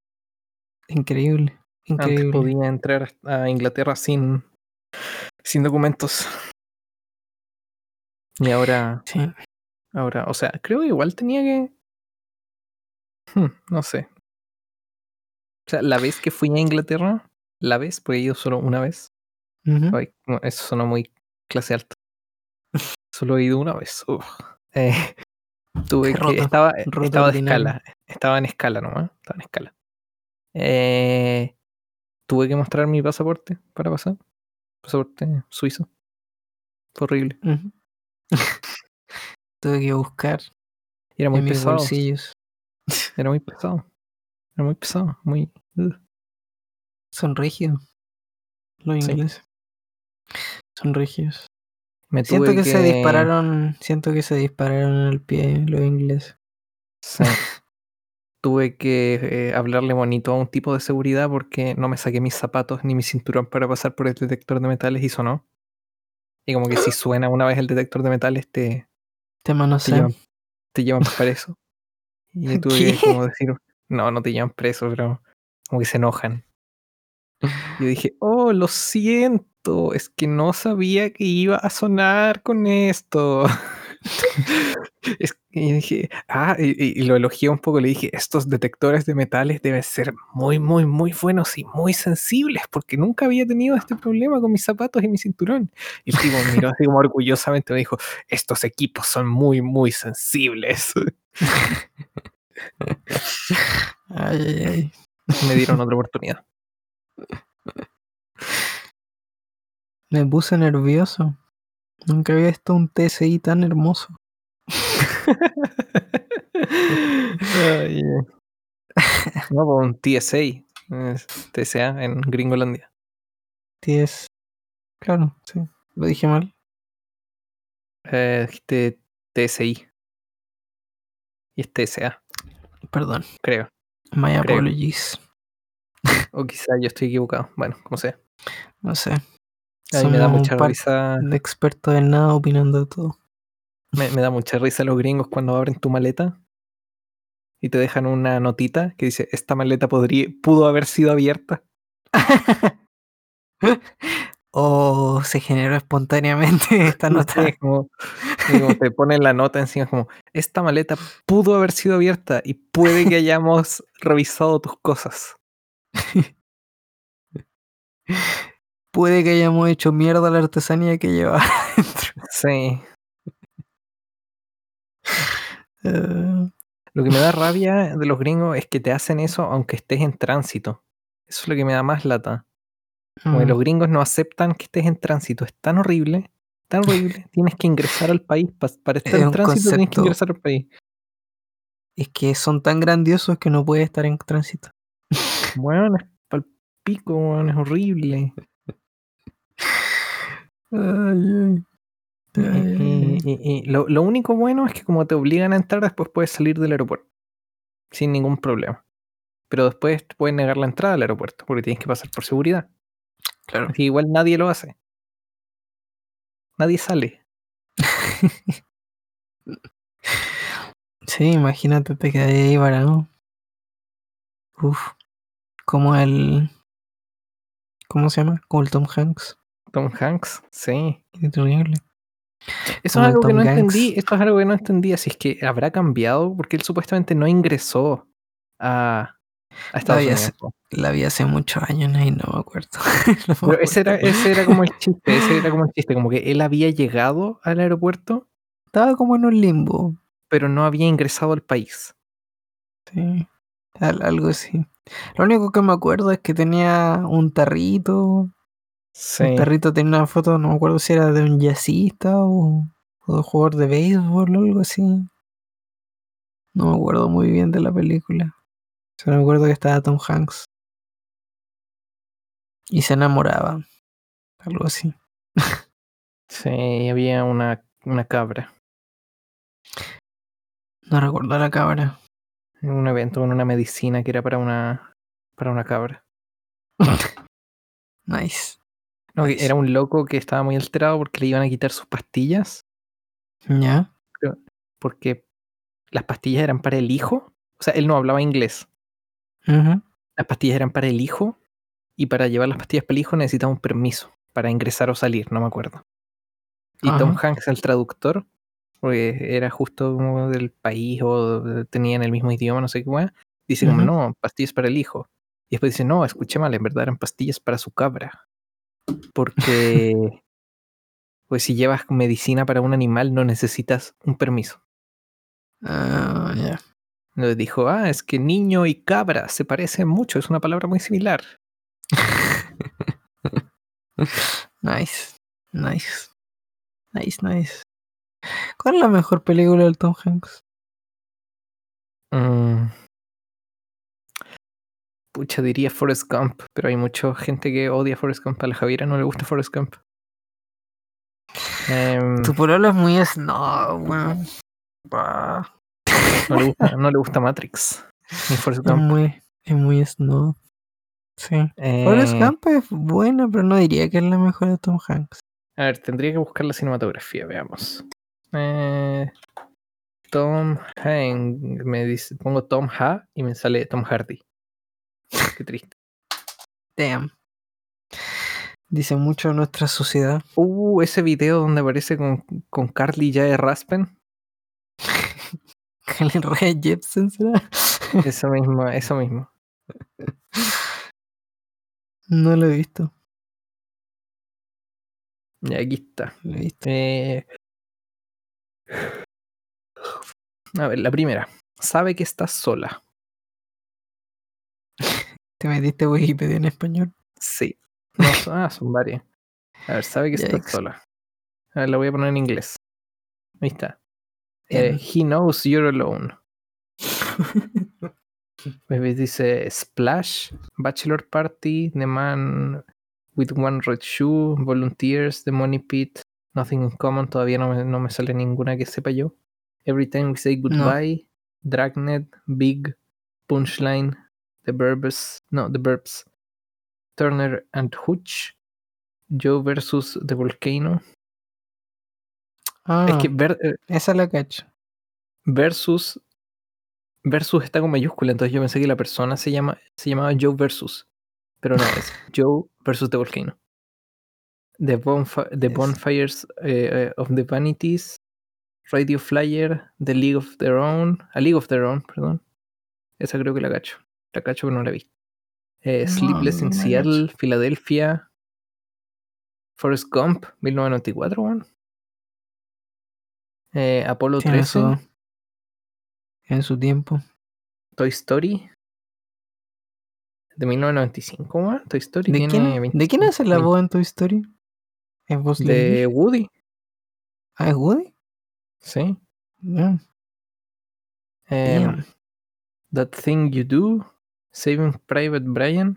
Increíble, Antes increíble. podía entrar a Inglaterra sin, sin documentos. Y ahora, Sí. ahora, o sea, creo que igual tenía que. Hmm, no sé. O sea, la vez que fui a Inglaterra, la vez, porque he ido solo una vez. Ujú. Ay, no, eso sonó muy clase alta. Solo he ido una vez. Eh, tuve Roto, que. Estaba, roto estaba de escala. Estaba en escala nomás. Estaba en escala. Eh, tuve que mostrar mi pasaporte para pasar. Pasaporte suizo. Fue horrible. Tuve que buscar Y era muy en mis pesado. bolsillos. Era muy pesado. Era muy pesado. Muy. ugh. Son rígidos. Los ingleses. Son rígidos. Me Siento que, se dispararon. Siento que se dispararon en el pie los ingleses. Sí. Tuve que eh, hablarle bonito a un tipo de seguridad porque no me saqué mis zapatos ni mi cinturón para pasar por el detector de metales y sonó. Y como que si suena una vez el detector de metales te, Te llevan, te llevan preso. Y tuve ¿Qué? que como decir, no, no te llevan preso, pero como que se enojan. Y yo dije, oh, lo siento, es que no sabía que iba a sonar con esto. Es- y dije, ah, y, lo elogié un poco, le dije, estos detectores de metales deben ser muy, muy, muy buenos y muy sensibles, porque nunca había tenido este problema con mis zapatos y mi cinturón. Y el tipo miró así como orgullosamente, me dijo, estos equipos son muy, muy sensibles. Ay, ay, ay. me dieron otra oportunidad. Me puse nervioso. Nunca había visto un TSI tan hermoso. No, pues un TSA, TSA en Gringolandia. TS. Claro, sí. Lo dije mal. Eh, dijiste TSI. Y es TSA, Perdón. creo. My Creo. apologies. O quizá yo estoy equivocado. Bueno, como sea. No sé. A mí me da mucha risa. de expertos en nada opinando de todo. Me, me da mucha risa los gringos cuando abren tu maleta y te dejan una notita que dice esta maleta podría, pudo haber sido abierta. o se generó espontáneamente esta Sí, nota. como, y como te ponen la nota encima como esta maleta pudo haber sido abierta y puede que hayamos revisado tus cosas. Puede que hayamos hecho mierda la artesanía que lleva adentro. Sí. Eh, Lo que me da rabia de los gringos es que te hacen eso aunque estés en tránsito. Eso es lo que me da más lata. Como mm, los gringos no aceptan que estés en tránsito. Es tan horrible, tan horrible. Tienes que ingresar al país. pa- para estar Es en tránsito tienes que concepto. ingresar al país. Es que son tan grandiosos que no puede estar en tránsito. Bueno, es pal pico, weón, es horrible. Ay, ay. Y, y- y- y lo, lo único bueno es que como te obligan a entrar, después puedes salir del aeropuerto. Sin ningún problema. Pero después te pueden negar la entrada al aeropuerto, porque tienes que pasar por seguridad. Claro. Así igual nadie lo hace. Nadie sale. Sí, imagínate, te quedé ahí varado. Uf. Como el. ¿Cómo se llama? Como el Tom Hanks. Tom Hanks, sí. Qué terrible. Eso Como es algo que no Hanks. entendí. Esto es algo que no entendí. Así es que habrá cambiado porque él supuestamente no ingresó a, a Estados ya Unidos. po. La vi hace muchos años y no me acuerdo. No me Pero ese era, acuerdo. ese era como el chiste. Ese era como el chiste. Como que él había llegado al aeropuerto, Estaba como en un limbo. pero no había ingresado al país. Sí. Al- algo así. Lo único que me acuerdo es que tenía un tarrito. Sí. El tarrito tenía una foto, no me acuerdo si era de un jazzista o, o de un jugador de béisbol o algo así. No me acuerdo muy bien de la película. Solo me acuerdo que estaba Tom Hanks. Y se enamoraba. Algo así. Sí, había una, una cabra. No recuerdo la cámara. En un evento con una medicina que era para una, para una cabra. Nice. No, era un loco que estaba muy alterado porque le iban a quitar sus pastillas. ¿Ya? Porque las pastillas eran para el hijo. O sea, él no hablaba inglés. Las pastillas eran para el hijo. Y para llevar las pastillas para el hijo necesitaba un permiso para ingresar o salir, no me acuerdo. Y Tom. Hanks, el traductor, porque era justo como del país o tenían el mismo idioma, no sé qué weá, dice como, no, pastillas para el hijo. Y después dice, no, escuché mal, en verdad eran pastillas para su cabra. Porque, pues si llevas medicina para un animal no necesitas un permiso. Ah, ya. Entonces dijo, ah, es que niño y cabra se parecen mucho, es una palabra muy similar. Nice. Nice. Nice, nice. ¿Cuál es la mejor película del Tom Hanks? Mm. Pucha, diría Forrest Gump, pero hay mucha gente que odia Forrest Gump. A la Javiera no le gusta Forrest Gump. Em, Tu pololo es muy snob, weón. Bah. no, le gusta, no le gusta Matrix. Ni Forrest Es muy, es muy snob. Sí. Forrest Eh, Gump es buena, pero no diría que es la mejor de Tom Hanks. a ver, tendría que buscar la cinematografía, veamos. Eh, Tom Hanks, me dice, pongo Tom Ha y me sale Tom Hardy. Qué triste. Damn. Dice mucho de nuestra sociedad. Uh, ese video donde aparece con, con Carly ya de Raspen. Helen Ray Jepsen será. Eso mismo, eso mismo. No lo he visto. Y aquí está. Lo he visto. Eh, a ver, la primera. Sabe que estás sola. ¿Te metiste a Wikipedia en español? Sí. No, ah, son varias. A ver, sabe que Yikes. sola. A ver, la voy a poner en inglés. Ahí está. Eh, he knows you're alone. Dice Splash, Bachelor Party, The Man with One Red Shoe, Volunteers, The Money Pit, Nothing in Common. Todavía no me, no me sale ninguna que sepa yo. Every Time We Say Goodbye, Dragnet, Big, Punchline, The Burbs, no, The Burbs, Turner and Hooch, Joe versus The Volcano. Ah, Es que ver- eh, esa la cacho. versus versus está con mayúscula, entonces yo pensé que la persona se llama se llamaba Joe versus, pero no es Joe versus The Volcano. The, Bonfi- the. Bonfires eh, eh, of the Vanities, Radio Flyer, The League of Their Own, A League of Their Own, perdón. Esa creo que la cacho. La cacho, pero no la vi. Eh, No, Sleepless no in Seattle, Philadelphia, Forrest Gump, 1994, weón. Eh, Apolo Tiene 13. su, en su tiempo. Toy Story de 1995, weón. Toy Story ¿De tiene quién, ¿De 25, quién hace la 20. voz en historia? ¿Es Buzz De? Woody, Ah, ¿es Woody? sí. Ya. Em. That Thing You Do, Saving Private Brian,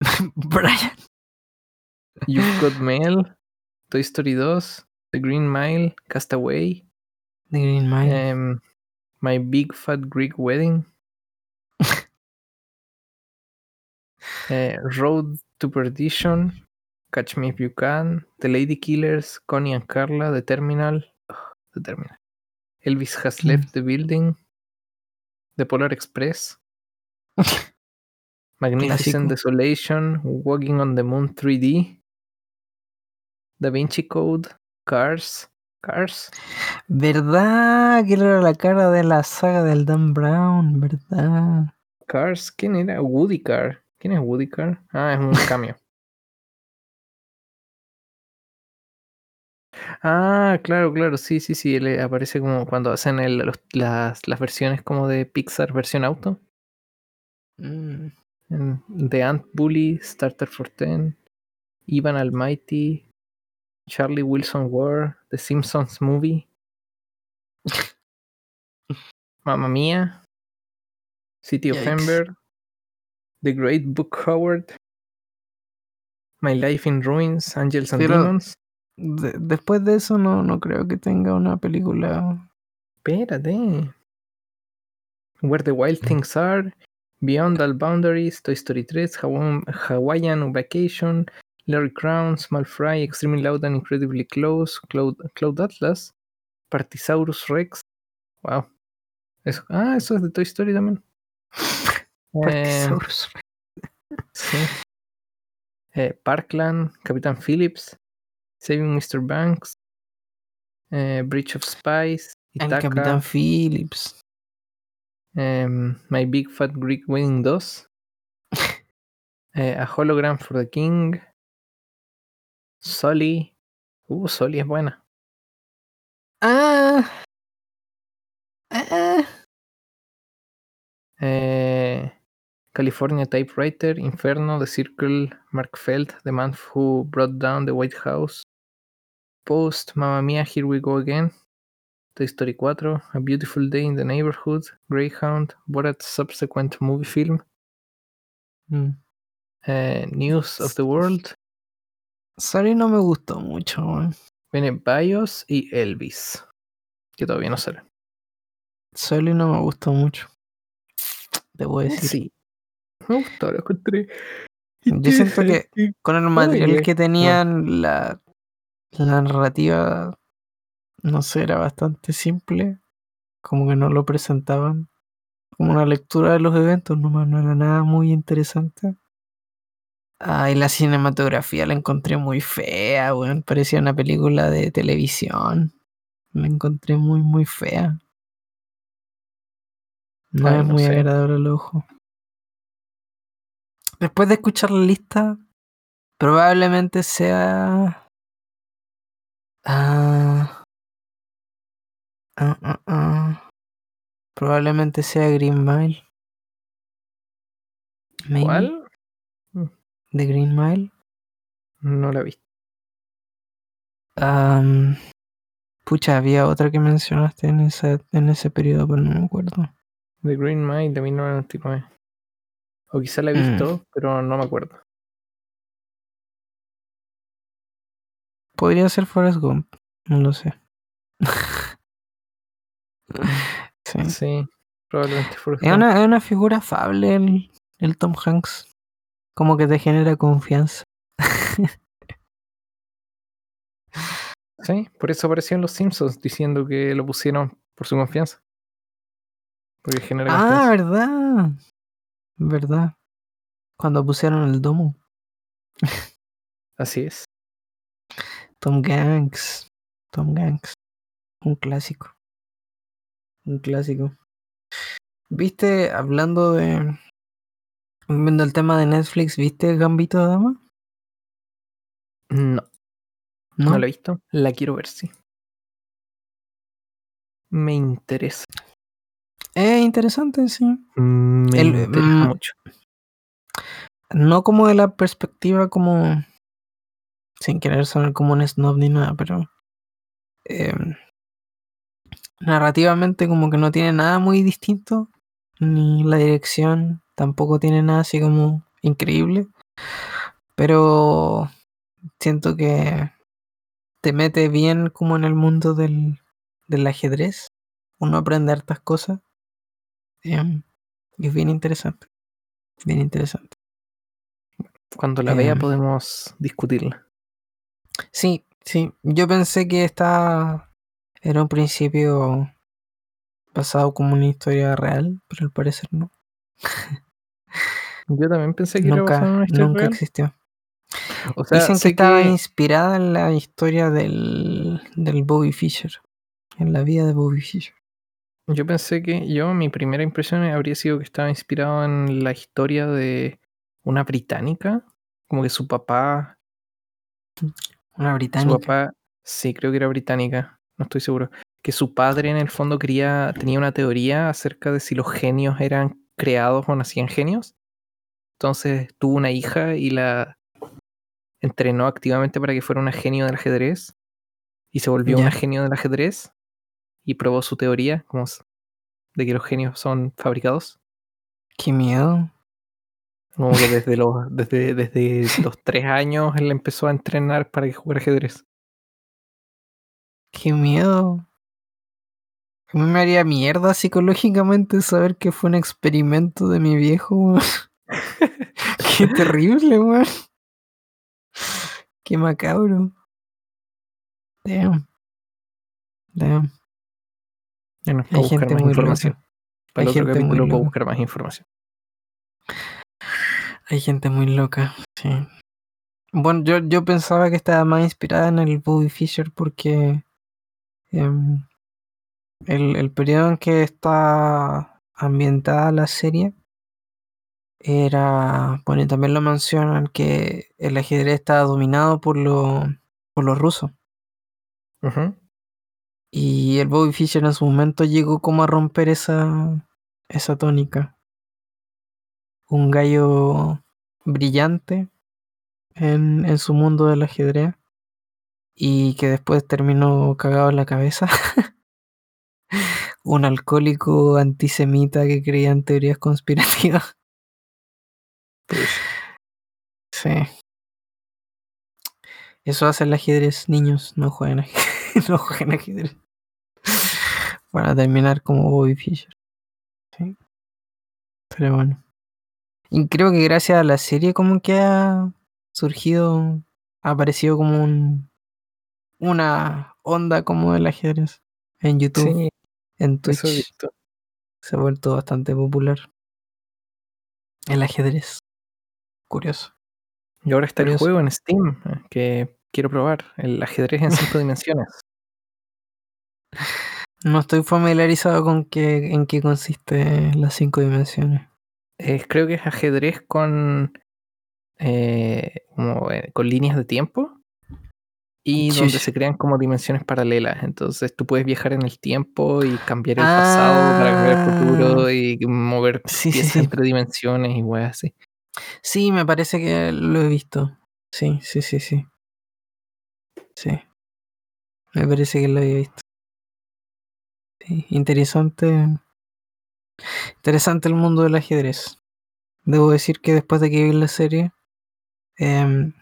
Brian. You've Got Mail, Toy Story 2, The Green Mile, Castaway, The Green Mile. em, My Big Fat Greek Wedding, eh, Road to Perdition, Catch Me If You Can, The Lady Killers, Connie and Carla, The Terminal, The Terminal, Elvis Has Mm. Left the Building, The Polar Express, Magnificent Clásico. Desolation, Walking on the Moon 3D, Da Vinci Code, Cars, Cars, ¿Verdad? Que era la cara de la saga del Dan Brown, ¿verdad? Cars, ¿quién era? Woody Car. ¿Quién es Woody Car? Ah, es un cambio. Ah, claro, claro, sí, sí, sí, él eh, aparece como cuando hacen el- los- las, las versiones como de Pixar versión auto. Mm. The Ant Bully, Starter for Ten, Ivan Almighty, Charlie Wilson War, The Simpsons Movie, Mamma Mia, City of. Ember, The Great Book Howard, My Life in Ruins, Angels and Pero- Demons. De- después de eso no, no creo que tenga una película. Espérate. Where the Wild Things Are, Beyond All Boundaries, Toy Story 3, Hawa- Hawaiian Vacation, Larry Crown, Small Fry, Extremely Loud and Incredibly Close, Cloud, Cloud Atlas, Partisaurus Rex. Wow. Eso- ah, eso es de Toy Story también. Eh, Partisaurus. sí. Eh, Parkland, Capitán Phillips, Saving Mr. Banks, eh, Bridge of Spies, El Itaca, Capitán Phillips. Em, My Big Fat Greek Wedding 2, eh, A Hologram for the King, Sully. Uh, Sully es buena. Ah. Ah. Eh, California Typewriter, Inferno, The Circle, Mark Felt, The Man Who Brought Down the White House, Post, Mamma Mia, Here We Go Again, Toy Story 4, A Beautiful Day in the Neighborhood, Greyhound, Borat's subsequent movie film, Mm. eh, News of the World, Sorry, no me gustó mucho, viene Bios y Elvis, que todavía no sale. Sorry, no me gustó mucho. Debo decir. Sí, me gustó, lo encontré. Yo siento que con el material que tenían, la, la narrativa, no sé, era bastante simple. Como que no lo presentaban como una lectura de los eventos, nomás no era nada muy interesante. Ah, y la cinematografía la encontré muy fea, weón. Parecía una película de televisión. La encontré muy, muy fea. No Ay, es no muy sé. agradable al ojo. Después de escuchar la lista, probablemente sea. Ah. Ah, ah, ah. Probablemente sea Green Mile. Maybe. ¿Cuál? The Green Mile. No la vi. Am, pucha, había otra que mencionaste en ese, en ese periodo, pero no me acuerdo. The Green Mile de 1999. O quizá la he Mm. visto, pero no me acuerdo. Podría ser Forrest Gump, no lo sé. sí. Sí, probablemente Es una, es una figura afable el, el Tom Hanks. Como que te genera confianza. Sí, por eso apareció en Los Simpsons diciendo que lo pusieron por su confianza. Porque genera Ah, confianza. verdad. Verdad. Cuando pusieron el domo. Así es. Tom Hanks. Tom Hanks. Un clásico. Un clásico. ¿Viste, hablando de. Viendo el tema de Netflix, ¿viste Gambito de Dama? No, no, la he visto. La quiero ver, sí. Me interesa. Es interesante, sí. Me El- interesa mm, mucho. No como de la perspectiva como. Sin querer sonar como un snob ni nada, pero. eh, narrativamente, como que no tiene nada muy distinto. Ni la dirección tampoco tiene nada así como increíble. Pero. Siento que. te mete bien como en el mundo del, del ajedrez. Uno aprende hartas cosas. Em, y es bien interesante. Bien interesante. Cuando la vea Em. podemos discutirla. Sí, sí. Yo pensé que esta era un principio basado como una historia real, pero al parecer no. Yo también pensé que era Nunca, una historia nunca real. existió. O sea, Dicen que estaba que- inspirada en la historia del, del Bobby Fischer. En la vida de Bobby Fischer. Yo pensé que yo, mi primera impresión habría sido que estaba inspirado en la historia de una británica, como que su papá, Una su británica. papá, sí, creo que era británica, no estoy seguro, que su padre en el fondo quería, tenía una teoría acerca de si los genios eran creados o nacían genios. Entonces tuvo una hija y la entrenó activamente para que fuera una genio del ajedrez y se volvió Ya. una genio del ajedrez y probó su teoría como de que los genios son fabricados. Qué miedo. Como que desde los, desde, desde los tres años él empezó a entrenar para que jugara ajedrez. Qué miedo. A mí me haría mierda psicológicamente saber que fue un experimento de mi viejo. weón. Qué terrible, weón. Qué macabro. Damn. Damn. Bueno, Hay para buscar gente más muy información. loca. Para el Hay otro gente muy capítulo puedo loca. buscar más información. Hay gente muy loca, sí. Bueno, yo, yo pensaba que estaba más inspirada en el Bobby Fischer porque em, el, el periodo en que está ambientada la serie era, bueno, y también lo mencionan que el ajedrez estaba dominado por, lo- por los rusos. Y el Bobby Fischer en su momento llegó como a romper esa, esa tónica. Un gallo brillante en, en su mundo del ajedrez y que después terminó cagado en la cabeza. Un alcohólico antisemita que creía en teorías conspirativas. Sí. Eso hace el ajedrez, niños, no jueguen ajedrez. no jueguen ajedrez. Para terminar como Bobby Fischer. Sí. Pero bueno. Y creo que gracias a la serie como que ha surgido, ha aparecido como un, una onda como del ajedrez. En YouTube, Sí, en Twitch, se ha vuelto bastante popular. El ajedrez. Curioso. Y ahora está el juego en Steam eh, que quiero probar. El ajedrez en cinco dimensiones. No estoy familiarizado con qué, en qué consiste las cinco dimensiones. Es- creo que es ajedrez con, eh, como, eh, con líneas de tiempo y donde se crean como dimensiones paralelas. Entonces tú puedes viajar en el tiempo y cambiar el pasado para cambiar el futuro Ah. y mover Sí, piezas sí. entre dimensiones y weas así. Sí, me parece que lo he visto. Sí, sí, sí, sí. Sí. Me parece que lo había visto. Sí, interesante. Interesante el mundo del ajedrez. Debo decir que después de que vi la serie, em,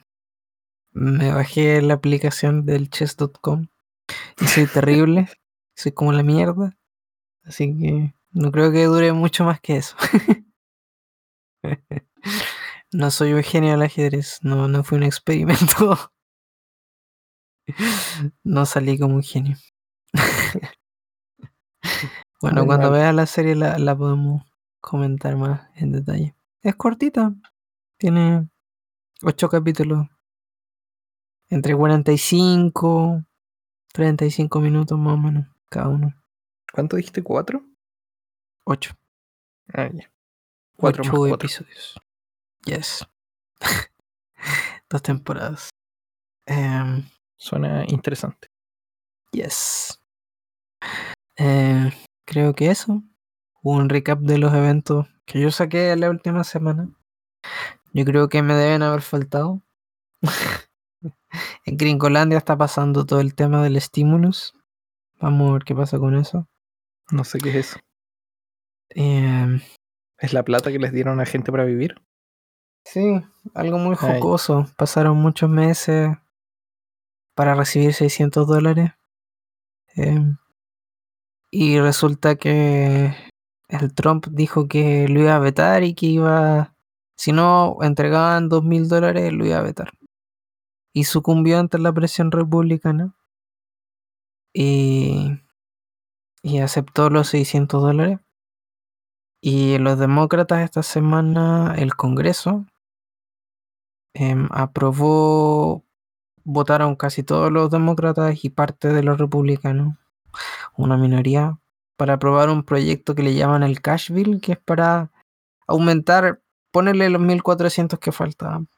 me bajé la aplicación del chess.com y soy terrible. soy como la mierda. Así que no creo que dure mucho más que eso. no soy un genio del ajedrez. No, no fue un experimento. no salí como un genio. bueno, Muy cuando mal. vea la serie la, la podemos comentar más en detalle. Es cortita. Tiene ocho capítulos. Entre 45, 35 minutos más o menos cada uno. ¿Cuánto dijiste? ¿Cuatro? 8. Ah, ya. Cuatro más 8 cuatro. episodios. Yes. Dos temporadas. Em, Suena interesante. yes. Eh, creo que eso. Un recap de los eventos que yo saqué la última semana. Yo creo que me deben haber faltado. en Gringolandia está pasando todo el tema del estímulos. Vamos a ver qué pasa con eso. No sé qué es eso. Em, ¿Es la plata que les dieron a gente para vivir? Sí, algo muy Ay. jocoso. Pasaron muchos meses para recibir 600 dólares. Em, y resulta que el Trump dijo que lo iba a vetar y que iba, si no entregaban 2.000 dólares, lo iba a vetar. Y sucumbió ante la presión republicana y, y aceptó los 600 dólares. Y los demócratas esta semana, el Congreso, em, aprobó, votaron casi todos los demócratas y parte de los republicanos, una minoría, para aprobar un proyecto que le llaman el Cash Bill, que es para aumentar, ponerle los 1.400 que faltaban.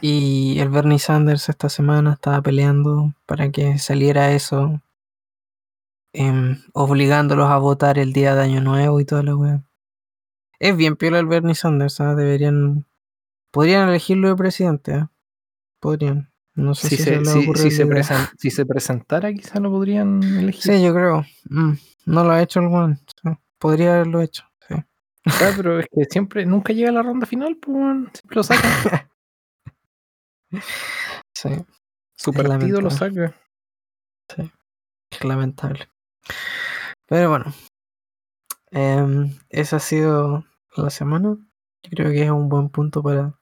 Y el Bernie Sanders esta semana estaba peleando para que saliera eso, em, obligándolos a votar el día de Año Nuevo y toda la wea. Es bien piola el Bernie Sanders, ¿ah? deberían, podrían elegirlo de presidente, ¿ah? podrían. No sé Si, si, se, se, si- se idea. presen- si se presentara, quizá lo podrían elegir. Sí, yo creo. Mm, no lo ha hecho el sí. Podría haberlo hecho. Sí. Pero es que siempre, nunca llega a la ronda final, pues siempre lo sacan. Sí, Su partido lo saca. es lamentable. Pero bueno, em, esa ha sido la semana. Yo creo que es un buen punto para,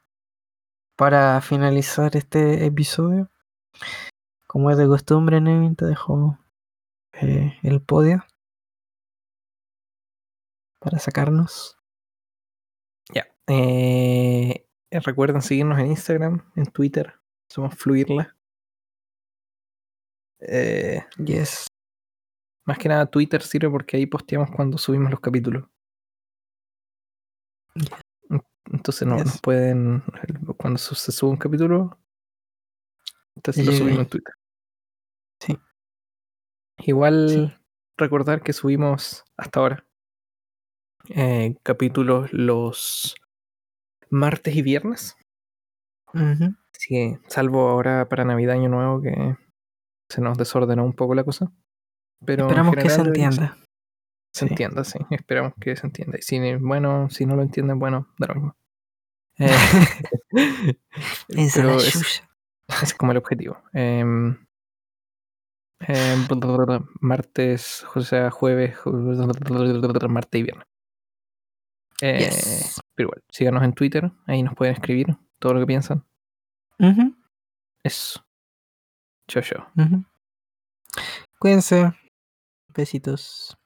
para finalizar este episodio. Como es de costumbre, Nevin, te dejo eh, el podio para sacarnos. Ya. Eh, recuerden seguirnos en Instagram, en Twitter. Somos Fluirla. Eh, Yes. más que nada Twitter sirve porque ahí posteamos cuando subimos los capítulos. En- Entonces no, nos pueden. Cuando se sube un capítulo, entonces lo Llega subimos en Twitter. Sí. Igual recordar que subimos hasta ahora eh, capítulos los martes y viernes. Así que, salvo ahora para Navidad Año Nuevo que se nos desordenó un poco la cosa. Pero en Esperamos que se entienda. Se Sí. entienda, sí. Esperamos que se entienda. Y si, bueno, si no lo entienden, bueno, da lo mismo. Eh, pero es, como el objetivo. Em, em, martes, o sea, jueves, ju- martes y viernes. Eh, Yes. Pero igual, síganos en Twitter, ahí nos pueden escribir todo lo que piensan. Ujú, Eso. Chao, chao. Cuídense. Besitos.